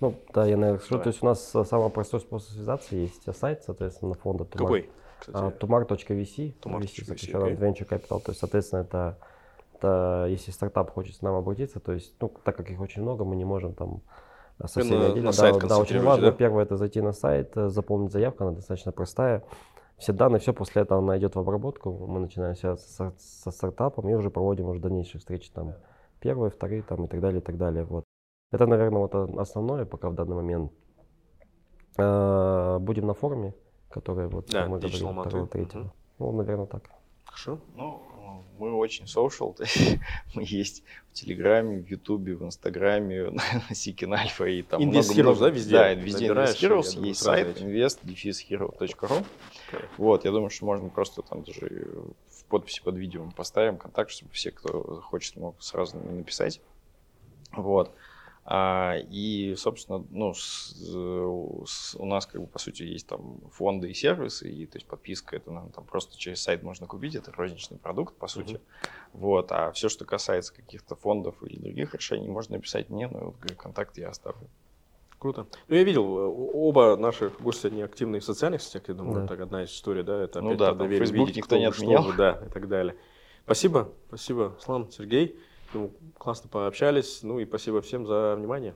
Ну, да, я, наверное, скажу, то есть у нас э, самый простой способ связаться, есть сайт, соответственно, фонда. Какой? Tumar.vc, VC, сокращенно okay. Venture Capital. То есть, соответственно, это, это если стартап хочет к нам обратиться, то есть, ну, так как их очень много, мы не можем там со всеми на, отдельно. На сайт да, да, очень важно. Да? Первое это зайти на сайт, э, заполнить заявку, она достаточно простая. Все данные, все после этого она идет в обработку. Мы начинаем связаться со, со стартапом и уже проводим уже дальнейшие встречи там первые, вторые там и так далее, и так далее. Вот. Это, наверное, вот основное пока в данный момент. Э, будем на форуме которые вот да, мы говорили, второго, третьего. Угу. Ну, наверное, так. Хорошо. Ну, мы очень social, мы есть в Телеграме, в Ютубе, в Инстаграме, на Сикин Альфа и там много, да, везде? Да, везде Invest Heroes, есть сайт invest-hero.ru. Вот, я думаю, что можно просто там даже в подписи под видео мы поставим контакт, чтобы все, кто хочет, мог сразу написать. Вот. А, и, собственно, ну, с, с, у нас, как бы, по сути, есть там фонды и сервисы, и то есть подписка это нам там просто через сайт можно купить, это розничный продукт, по сути. Uh-huh. Вот, а все, что касается каких-то фондов или других решений, можно написать мне, ну, вот, контакт я оставлю. Круто. Ну, я видел, оба наших гостя не активные в социальных сетях, я думаю, да. так одна из историй, да, это ну, да, там Facebook видеть, никто не отменял. Что, да, и так далее. Спасибо, спасибо, Слан, Сергей. Ну, классно пообщались. Ну и спасибо всем за внимание.